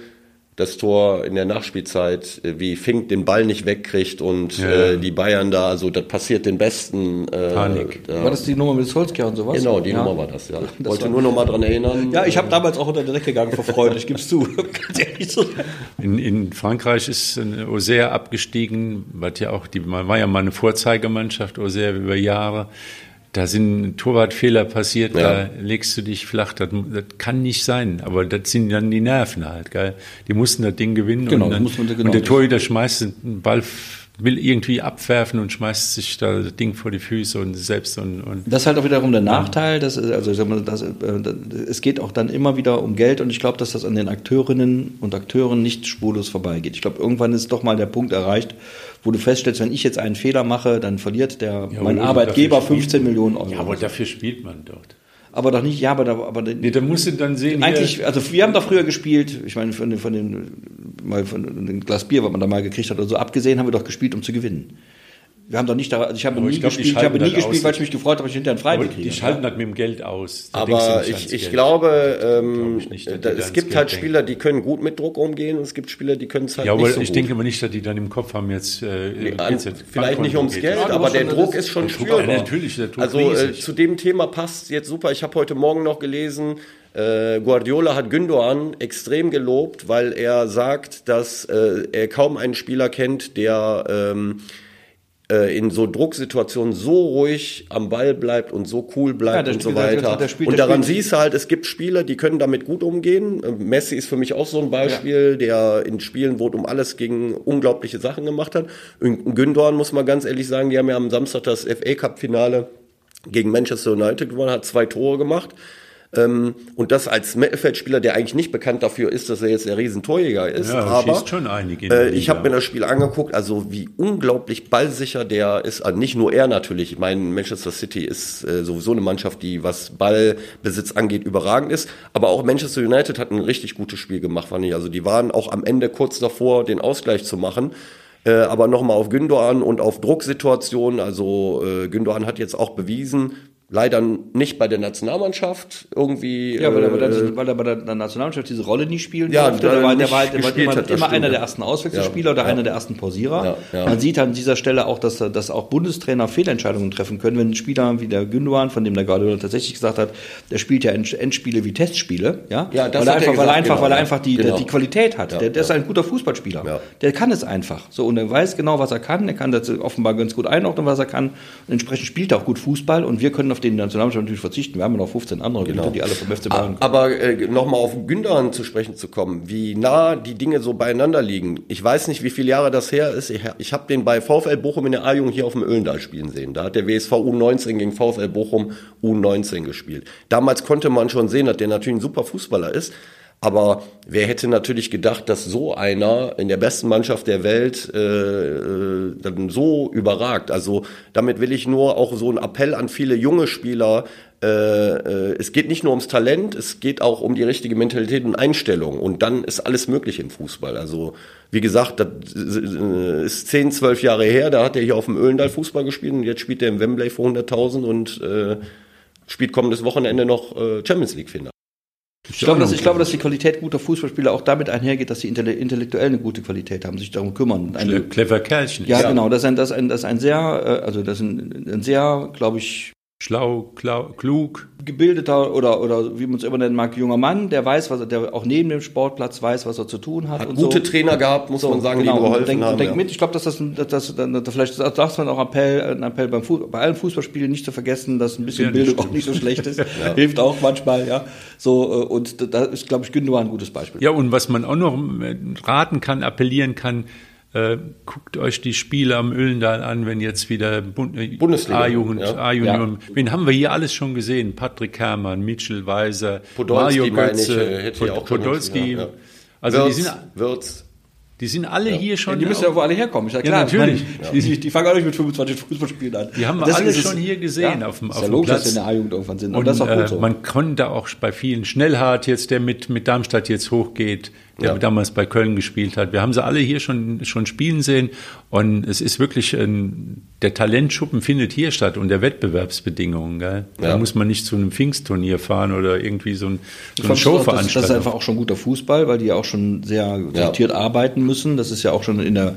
Das Tor in der Nachspielzeit, äh, wie Fink den Ball nicht wegkriegt und Ja. äh, die Bayern da, also das passiert den Besten. Äh, Panik. Da. War das die Nummer mit Solskjaer und sowas? Genau, die ja. Nummer war das, ja. Das Wollte war- nur noch mal dran erinnern. Ja, ich habe damals auch unter der Decke gegangen vor Freude, ich gebe es zu. In, in Frankreich ist äh, Auxerre abgestiegen, was ja auch, die man war ja mal eine Vorzeigemannschaft, Auxerre über Jahre. Da sind Torwartfehler passiert, ja. da legst du dich flach. Das, das, kann nicht sein, aber das sind dann die Nerven halt, geil. Die mussten das Ding gewinnen genau, und, dann, muss man, genau und der Torhüter schmeißt den Ball will irgendwie abwerfen und schmeißt sich da das Ding vor die Füße und selbst und, und das ist halt auch wiederum der Nachteil, dass also ich sag mal, das, äh, es geht auch dann immer wieder um Geld und ich glaube, dass das an den Akteurinnen und Akteuren nicht spurlos vorbeigeht. Ich glaube, irgendwann ist doch mal der Punkt erreicht, wo du feststellst, wenn ich jetzt einen Fehler mache, dann verliert der ja, mein Arbeitgeber 15 Millionen Euro. Ja, aber dafür spielt man dort aber doch nicht, ja, aber da, aber nee, da musst du dann sehen. Eigentlich, also wir haben da früher gespielt, ich meine, von den, von den, mal von dem Glas Bier, was man da mal gekriegt hat oder so, abgesehen haben wir doch gespielt, um zu gewinnen. Wir haben doch nicht da, also ich habe nie, ich glaub, gespielt, ich habe nie gespielt, weil ich mich gefreut habe, ich hinterher einen Freibier kriege. Die schalten halt mit dem Geld aus. Da aber ich, ich glaube, ähm, glaub nicht, da, es gibt Geld halt Spieler, die können gut mit Druck umgehen und es gibt Spieler, die können es halt ja, nicht so ich gut. denke aber nicht, dass die dann im Kopf haben jetzt, äh, nee, an, vielleicht nicht ums Geld, ja, aber der Druck ist schon spürbar. Ja, natürlich, der Druck Also äh, zu dem Thema passt jetzt super. Ich habe heute Morgen noch gelesen, äh, Guardiola hat Gündogan extrem gelobt, weil er sagt, dass äh, er kaum einen Spieler kennt, der ähm, äh, in so Drucksituationen so ruhig am Ball bleibt und so cool bleibt ja, und so weiter. Der, der und daran siehst du halt, es gibt Spieler, die können damit gut umgehen. Äh, Messi ist für mich auch so ein Beispiel, ja. der in Spielen, wo es um alles ging, unglaubliche Sachen gemacht hat. Und Gündogan muss man ganz ehrlich sagen, die haben ja am Samstag das FA Cup Finale gegen Manchester United gewonnen, hat zwei Tore gemacht. Ähm, und das als Mittelfeldspieler, der eigentlich nicht bekannt dafür ist, dass er jetzt der Riesentorjäger ist. Ja, aber schon einige äh, ich habe mir das Spiel angeguckt, also wie unglaublich ballsicher der ist. Also nicht nur er natürlich. Ich meine, Manchester City ist äh, sowieso eine Mannschaft, die was Ballbesitz angeht überragend ist. Aber auch Manchester United hat ein richtig gutes Spiel gemacht, fand ich. Also die waren auch am Ende kurz davor, den Ausgleich zu machen. Äh, aber nochmal auf Gündogan und auf Drucksituationen. Also äh, Gündogan hat jetzt auch bewiesen, Leider nicht bei der Nationalmannschaft irgendwie. Ja, weil, er, äh, weil er bei der Nationalmannschaft diese Rolle nie spielen ja, durfte. Der war, der war, der war immer, immer einer der ersten Auswechselspieler ja, oder ja. einer der ersten Pausierer. Ja, Man sieht an dieser Stelle auch, dass, dass auch Bundestrainer Fehlentscheidungen treffen können, wenn ein Spieler wie der Gündogan, von dem der Guardiola tatsächlich gesagt hat, der spielt ja Endspiele wie Testspiele, ja, ja das weil, er einfach, gesagt, weil er einfach, genau, weil er einfach die, genau. die Qualität hat. der, der ist ein guter Fußballspieler. Der kann es einfach. So und er weiß genau, was er kann. Er kann das offenbar ganz gut einordnen, was er kann. Und entsprechend spielt er auch gut Fußball und wir können auf den Nationalmannschaft natürlich verzichten. Wir haben ja noch 15 andere genau. die alle vom FC Bayern Aber äh, nochmal auf Gündogan zu sprechen zu kommen, wie nah die Dinge so beieinander liegen. Ich weiß nicht, wie viele Jahre das her ist. Ich, ich habe den bei VfL Bochum in der A-Jugend hier auf dem Öllendal spielen sehen. Da hat der WSV U19 gegen VfL Bochum U19 gespielt. Damals konnte man schon sehen, dass der natürlich ein super Fußballer ist. Aber wer hätte natürlich gedacht, dass so einer in der besten Mannschaft der Welt äh, äh, dann so überragt? Also damit will ich nur auch so einen Appell an viele junge Spieler. Äh, äh, es geht nicht nur ums Talent, es geht auch um die richtige Mentalität und Einstellung. Und dann ist alles möglich im Fußball. Also wie gesagt, das äh, ist 10, 12 Jahre her. Da hat er hier auf dem Öhlendal Fußball gespielt und jetzt spielt er im Wembley für 100.000 und äh, spielt kommendes Wochenende noch äh, Champions League-Finale. Ich glaube, dass, ich glaube, dass die Qualität guter Fußballspieler auch damit einhergeht, dass sie intellektuell eine gute Qualität haben, sich darum kümmern. Eine, clever Kerlchen. Ja, ja, genau. Das ist ein, das ist ein, das ist ein sehr, äh, also das ist ein, ein sehr, glaube ich, Schlau, klau, klug. Gebildeter oder, oder wie man es immer nennen mag, junger Mann, der weiß, was er, der auch neben dem Sportplatz weiß, was er zu tun hat. Hat gute so. Trainer gehabt, muss so, man sagen, genau, die geholfen denk, haben. Denk ja. mit. Ich glaube, dass das, das, das, das vielleicht sagt man auch Appell, ein Appell beim Fußball, bei allen Fußballspielen nicht zu vergessen, dass ein bisschen ja, Bildung auch nicht so schlecht ist. ja. Hilft auch manchmal, ja. So, äh, und da ist, glaube ich, Gündogan ein gutes Beispiel. Ja, und was man auch noch raten kann, appellieren kann, äh, guckt euch die Spiele am Öllendal an, wenn jetzt wieder Bund äh, Bundesliga, A-Jugend, ja. A-Junior. Ja. Wen haben wir hier alles schon gesehen? Patrick Herrmann, Mitchell Weiser, Podolski, Mario Götze, Podolski. Ja. Also Wirtz, die sind, Wirtz. Die sind alle ja. hier schon. Ja, die müssen ja wo alle herkommen, ja klar. Ja, natürlich. Meine, die, die, fangen auch nicht mit 25 Fußballspielen an. Die haben wir alle schon hier gesehen auf dem, auf dem logisch, Platz. dass in der A-Jugend irgendwann sind. Und, und das ist auch gut äh, so. man konnte auch bei vielen Schnellhardt jetzt, der mit, mit Darmstadt jetzt hochgeht, der ja. damals bei Köln gespielt hat. Wir haben sie alle hier schon, schon spielen sehen und es ist wirklich, ein, der Talentschuppen findet hier statt und der Wettbewerbsbedingungen. Gell? Ja. Da muss man nicht zu einem Pfingstturnier fahren oder irgendwie so ein, so ein Showveranstaltung. Das, das, ist einfach auch schon guter Fußball, weil die auch schon sehr sortiert ja. arbeiten müssen. Das ist ja auch schon in der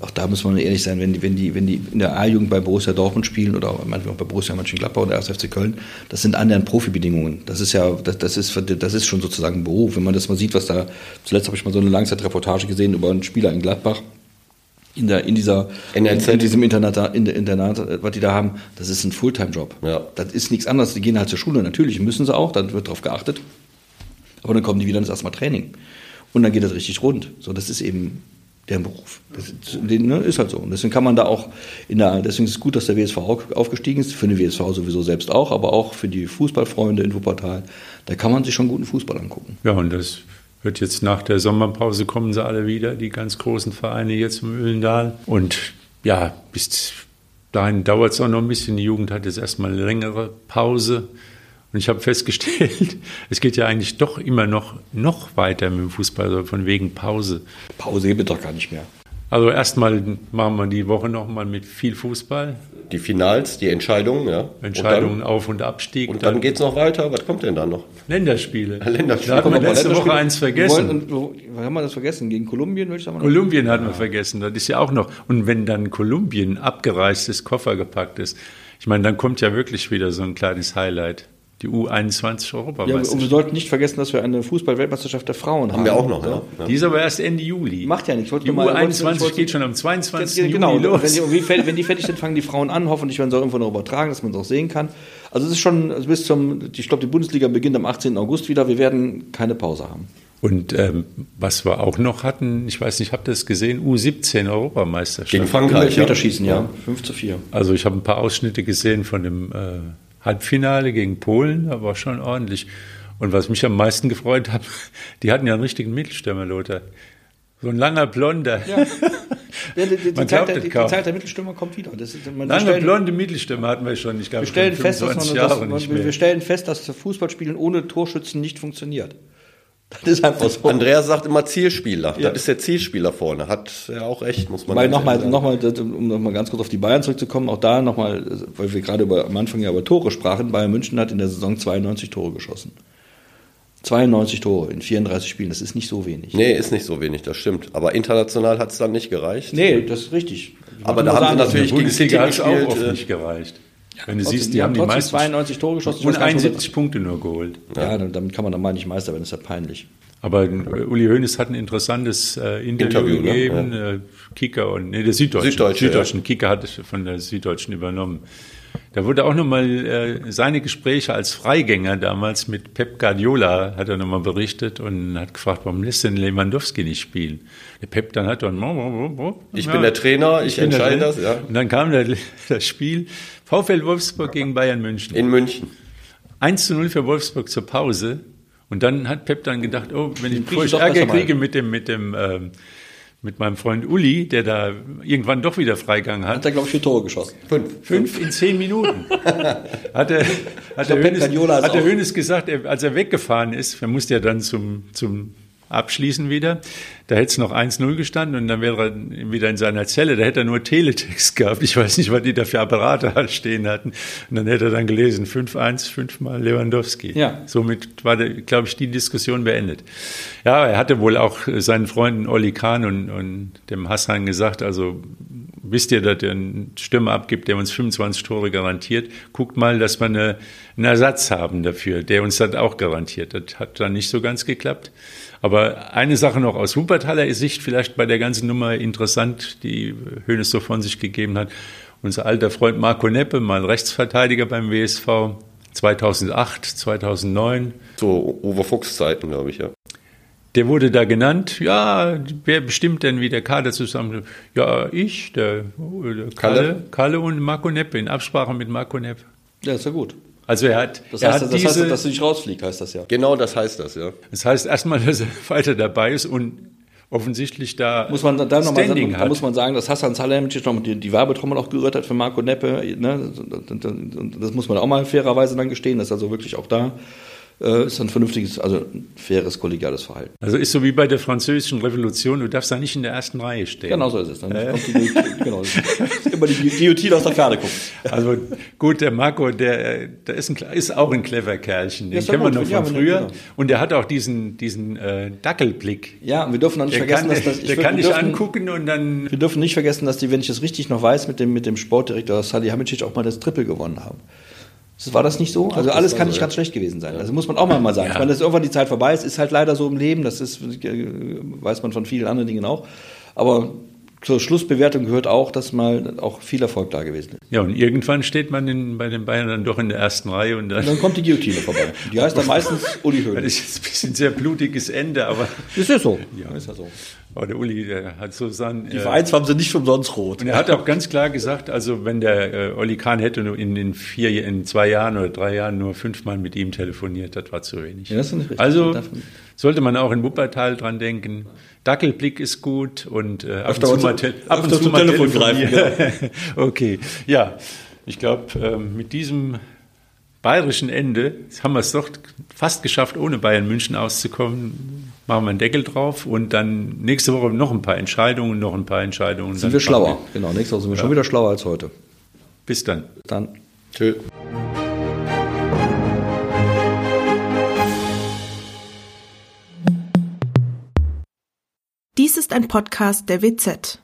auch da muss man ehrlich sein, wenn die, wenn die, wenn die in der A-Jugend bei Borussia Dortmund spielen oder manchmal auch bei Borussia Mönchengladbach oder 1. FC Köln, das sind annähernd Profibedingungen. Das ist ja, das, das ist, das ist schon sozusagen ein Beruf. Wenn man das mal sieht, was da, zuletzt habe ich mal so eine Langzeitreportage gesehen über einen Spieler in Gladbach, in, der, in dieser NLZ. in diesem Internat, in der Internat, was die da haben, das ist ein Fulltime-Job. Ja. Das ist nichts anderes. Die gehen halt zur Schule, natürlich müssen sie auch, dann wird darauf geachtet. Aber dann kommen die wieder ins erstmal Training. Und dann geht das richtig rund. So, das ist eben deren Beruf. Das ist, ne, ist halt so. Und deswegen kann man da auch in der, deswegen ist es gut, dass der WSV aufgestiegen ist, für den WSV sowieso selbst auch, aber auch für die Fußballfreunde in Wuppertal. Da kann man sich schon guten Fußball angucken. Ja, und das wird jetzt nach der Sommerpause kommen sie alle wieder, die ganz großen Vereine jetzt im Öhlendal. Und ja, bis dahin dauert es auch noch ein bisschen. Die Jugend hat jetzt erstmal eine längere Pause. Und ich habe festgestellt, es geht ja eigentlich doch immer noch, noch weiter mit dem Fußball, also von wegen Pause. Pause gibt es doch gar nicht mehr. Also erstmal machen wir die Woche nochmal mit viel Fußball. Die Finals, die Entscheidungen, ja. Entscheidungen, Auf- und Abstieg. Und dann, dann geht es noch weiter. Was kommt denn dann noch? Länderspiele. Länderspiele. Da hatten wir letzte Woche eins vergessen. Wollen, wo, haben wir das vergessen? Gegen Kolumbien, würde ich sagen? Kolumbien hatten wir vergessen. Das ist ja auch noch. Und wenn dann Kolumbien abgereist ist, Koffer gepackt ist, ich meine, dann kommt ja wirklich wieder so ein kleines Highlight die U21 Europameisterschaft. Ja, und wir sollten nicht vergessen, dass wir eine Fußball-Weltmeisterschaft der Frauen haben. Haben wir auch noch, ja. ja. Die ist aber erst Ende Juli. Macht ja nichts. Die mal, U21 wollte, geht schon am 22. Genau, Juli los. Wenn die, wenn die fertig sind, fangen die Frauen an. Hoffentlich werden sie auch irgendwo noch übertragen, dass man es auch sehen kann. Also es ist schon also bis zum, ich glaube, die Bundesliga beginnt am 18. August wieder. Wir werden keine Pause haben. Und ähm, was wir auch noch hatten, ich weiß nicht, habt ihr das gesehen? U17 Europameisterschaft. Gegen Frankreich. Meterschießen, ja. ja. 5 zu 4. Also ich habe ein paar Ausschnitte gesehen von dem äh, Halbfinale gegen Polen, war schon ordentlich. Und was mich am meisten gefreut hat, die hatten ja einen richtigen Mittelstürmer, Lothar. So ein langer Blonder. Ja. Ja, die, die, die, Zeit der, die, Zeit der, Mittelstürmer kommt wieder. Das ist, man, Lange stellen, blonde Mittelstürmer hatten wir schon. Ich glaube, wir stellen, fest, dass man, dass man, wir stellen fest, dass Fußballspielen ohne Torschützen nicht funktioniert. Das ist einfach so. Andreas sagt immer Zielspieler. Ja. Das ist der Zielspieler vorne. Hat er auch recht, muss man Weil nochmal, nochmal, um nochmal ganz kurz auf die Bayern zurückzukommen, auch da nochmal, weil wir gerade über, am Anfang ja über Tore sprachen, Bayern München hat in der Saison 92 Tore geschossen. 92 Tore in 34 Spielen, das ist nicht so wenig. Nee, ist nicht so wenig, das stimmt. Aber international hat es dann nicht gereicht. Nee, das ist richtig. Aber da haben sie natürlich gegen City gespielt. auch oft äh, nicht gereicht. Wenn du trotzdem, siehst, die, die haben die meisten 92 Tore geschossen und 71 Punkte nur geholt. Ja, ja, damit kann man dann mal nicht Meister werden, das ist ja peinlich. Aber äh, Uli Hoeneß hat ein interessantes äh, Interview, Interview, ne? gegeben. Ne? Ja. Kicker und nee, der Süddeutschen. Süddeutsche, Süddeutschen ja. Kicker hat es von der Süddeutschen übernommen. Da wurde auch nochmal äh, seine Gespräche als Freigänger damals mit Pep Guardiola hat er nochmal berichtet und hat gefragt, warum lässt denn Lewandowski nicht spielen? Der Pep dann hat dann, ich ja, bin der Trainer, ich, ich entscheide das, ja. Und dann kam der, das Spiel VfL Wolfsburg gegen Bayern München. In München. 1 zu 0 für Wolfsburg zur Pause. Und dann hat Pep dann gedacht, oh, wenn ich, ich Ärger kriege mit dem, mit dem, ähm, mit meinem Freund Uli, der da irgendwann doch wieder Freigang hat. Hat er, glaube ich, vier Tore geschossen. Fünf. Fünf in zehn Minuten. hat er, hat der Hönes, hat der Hönes gesagt, er, als er weggefahren ist, er musste ja dann zum, zum abschließen wieder. Da hätte es noch 1-0 gestanden und dann wäre er wieder in seiner Zelle. Da hätte er nur Teletext gehabt. Ich weiß nicht, was die da für Apparate stehen hatten. Und dann hätte er dann gelesen, 5-1, fünfmal Lewandowski. Ja. Somit war, glaube ich, die Diskussion beendet. Ja, er hatte wohl auch seinen Freunden Olli Kahn und, und dem Hassan gesagt, also wisst ihr, dass er einen Stürmer abgibt, der uns 25 Tore garantiert. Guckt mal, dass wir eine, einen Ersatz haben dafür, der uns das auch garantiert. Das hat dann nicht so ganz geklappt. Aber eine Sache noch aus Wuppertaler Sicht vielleicht bei der ganzen Nummer interessant, die Hönes so von sich gegeben hat. Unser alter Freund Marco Neppe, mal Rechtsverteidiger beim WSV, 2008, 2009. So Uwe Fuchs Zeiten, glaube ich, ja. Der wurde da genannt, ja, wer bestimmt denn, wie der Kader zusammen? Ja, ich, der, der Kalle, Kalle, Kalle und Marco Neppe, in Absprache mit Marco Neppe. Ja, ist ja gut. Also er hat, das er heißt, hat das diese, heißt, dass du nicht rausfliegst, heißt das ja. Genau, das heißt das, ja. Das heißt erstmal, dass er weiter dabei ist und offensichtlich da muss man da nochmal sagen, da muss man sagen, dass Hassan Salihamidzic noch die, die Werbetrommel auch gerührt hat für Marco Neppe. Ne? Das muss man auch mal fairerweise dann gestehen, dass er so wirklich auch da äh, ist ein vernünftiges, also ein faires kollegiales Verhalten. Also ist so wie bei der französischen Revolution, du darfst da nicht in der ersten Reihe stehen. Genau so ist es. Dann äh? kommt die, genau, immer die Guillotine aus der Ferne gucken. Also gut, der Marco, der, der ist, ein, ist auch ein clever Kerlchen, den kennen wir noch von ja, früher. Genau. Und der hat auch diesen, diesen äh, Dackelblick. Ja, und wir dürfen auch nicht der vergessen, kann, dass das... Der kann dich angucken und dann... Wir dürfen nicht vergessen, dass die, wenn ich es richtig noch weiß, mit dem, mit dem Sportdirektor Sadi Hamicic auch mal das Triple gewonnen haben. War das nicht so? Also alles kann nicht ganz schlecht gewesen sein. Also muss man auch mal sagen. Ich meine, dass irgendwann die Zeit vorbei ist, ist halt leider so im Leben. Das ist, weiß man von vielen anderen Dingen auch. Aber zur Schlussbewertung gehört auch, dass mal auch viel Erfolg da gewesen ist. Ja, und irgendwann steht man in, bei den Bayern dann doch in der ersten Reihe und dann, und dann kommt die Guillotine vorbei. Die heißt dann meistens Uli Hoeneß. Das ist jetzt ein bisschen sehr blutiges Ende, aber. Ist ja so. Ja, ist ja so. Aber der Uli, der hat so sein. Die äh, Vereinsfarben sind nicht umsonst rot. Und er hat auch ganz klar gesagt, also wenn der äh, Olli Kahn hätte nur in den vier, in zwei Jahren oder drei Jahren nur fünfmal mit ihm telefoniert, das war zu wenig. Ja. Also sollte man auch in Wuppertal dran denken. Dackelblick ist gut und äh, ab, und zu mal, te ab und zu mal Telefon greifen. Genau. okay, ja. Ich glaube, ähm, mit diesem bayerischen Ende haben wir es doch fast geschafft, ohne Bayern München auszukommen. Machen wir einen Deckel drauf und dann nächste Woche noch ein paar Entscheidungen, noch ein paar Entscheidungen. Sind wir schlauer. Wir. Genau, nächste Woche sind wir ja. schon wieder schlauer als heute. Bis dann. Dann. Tschö. Dies ist ein Podcast der WZ.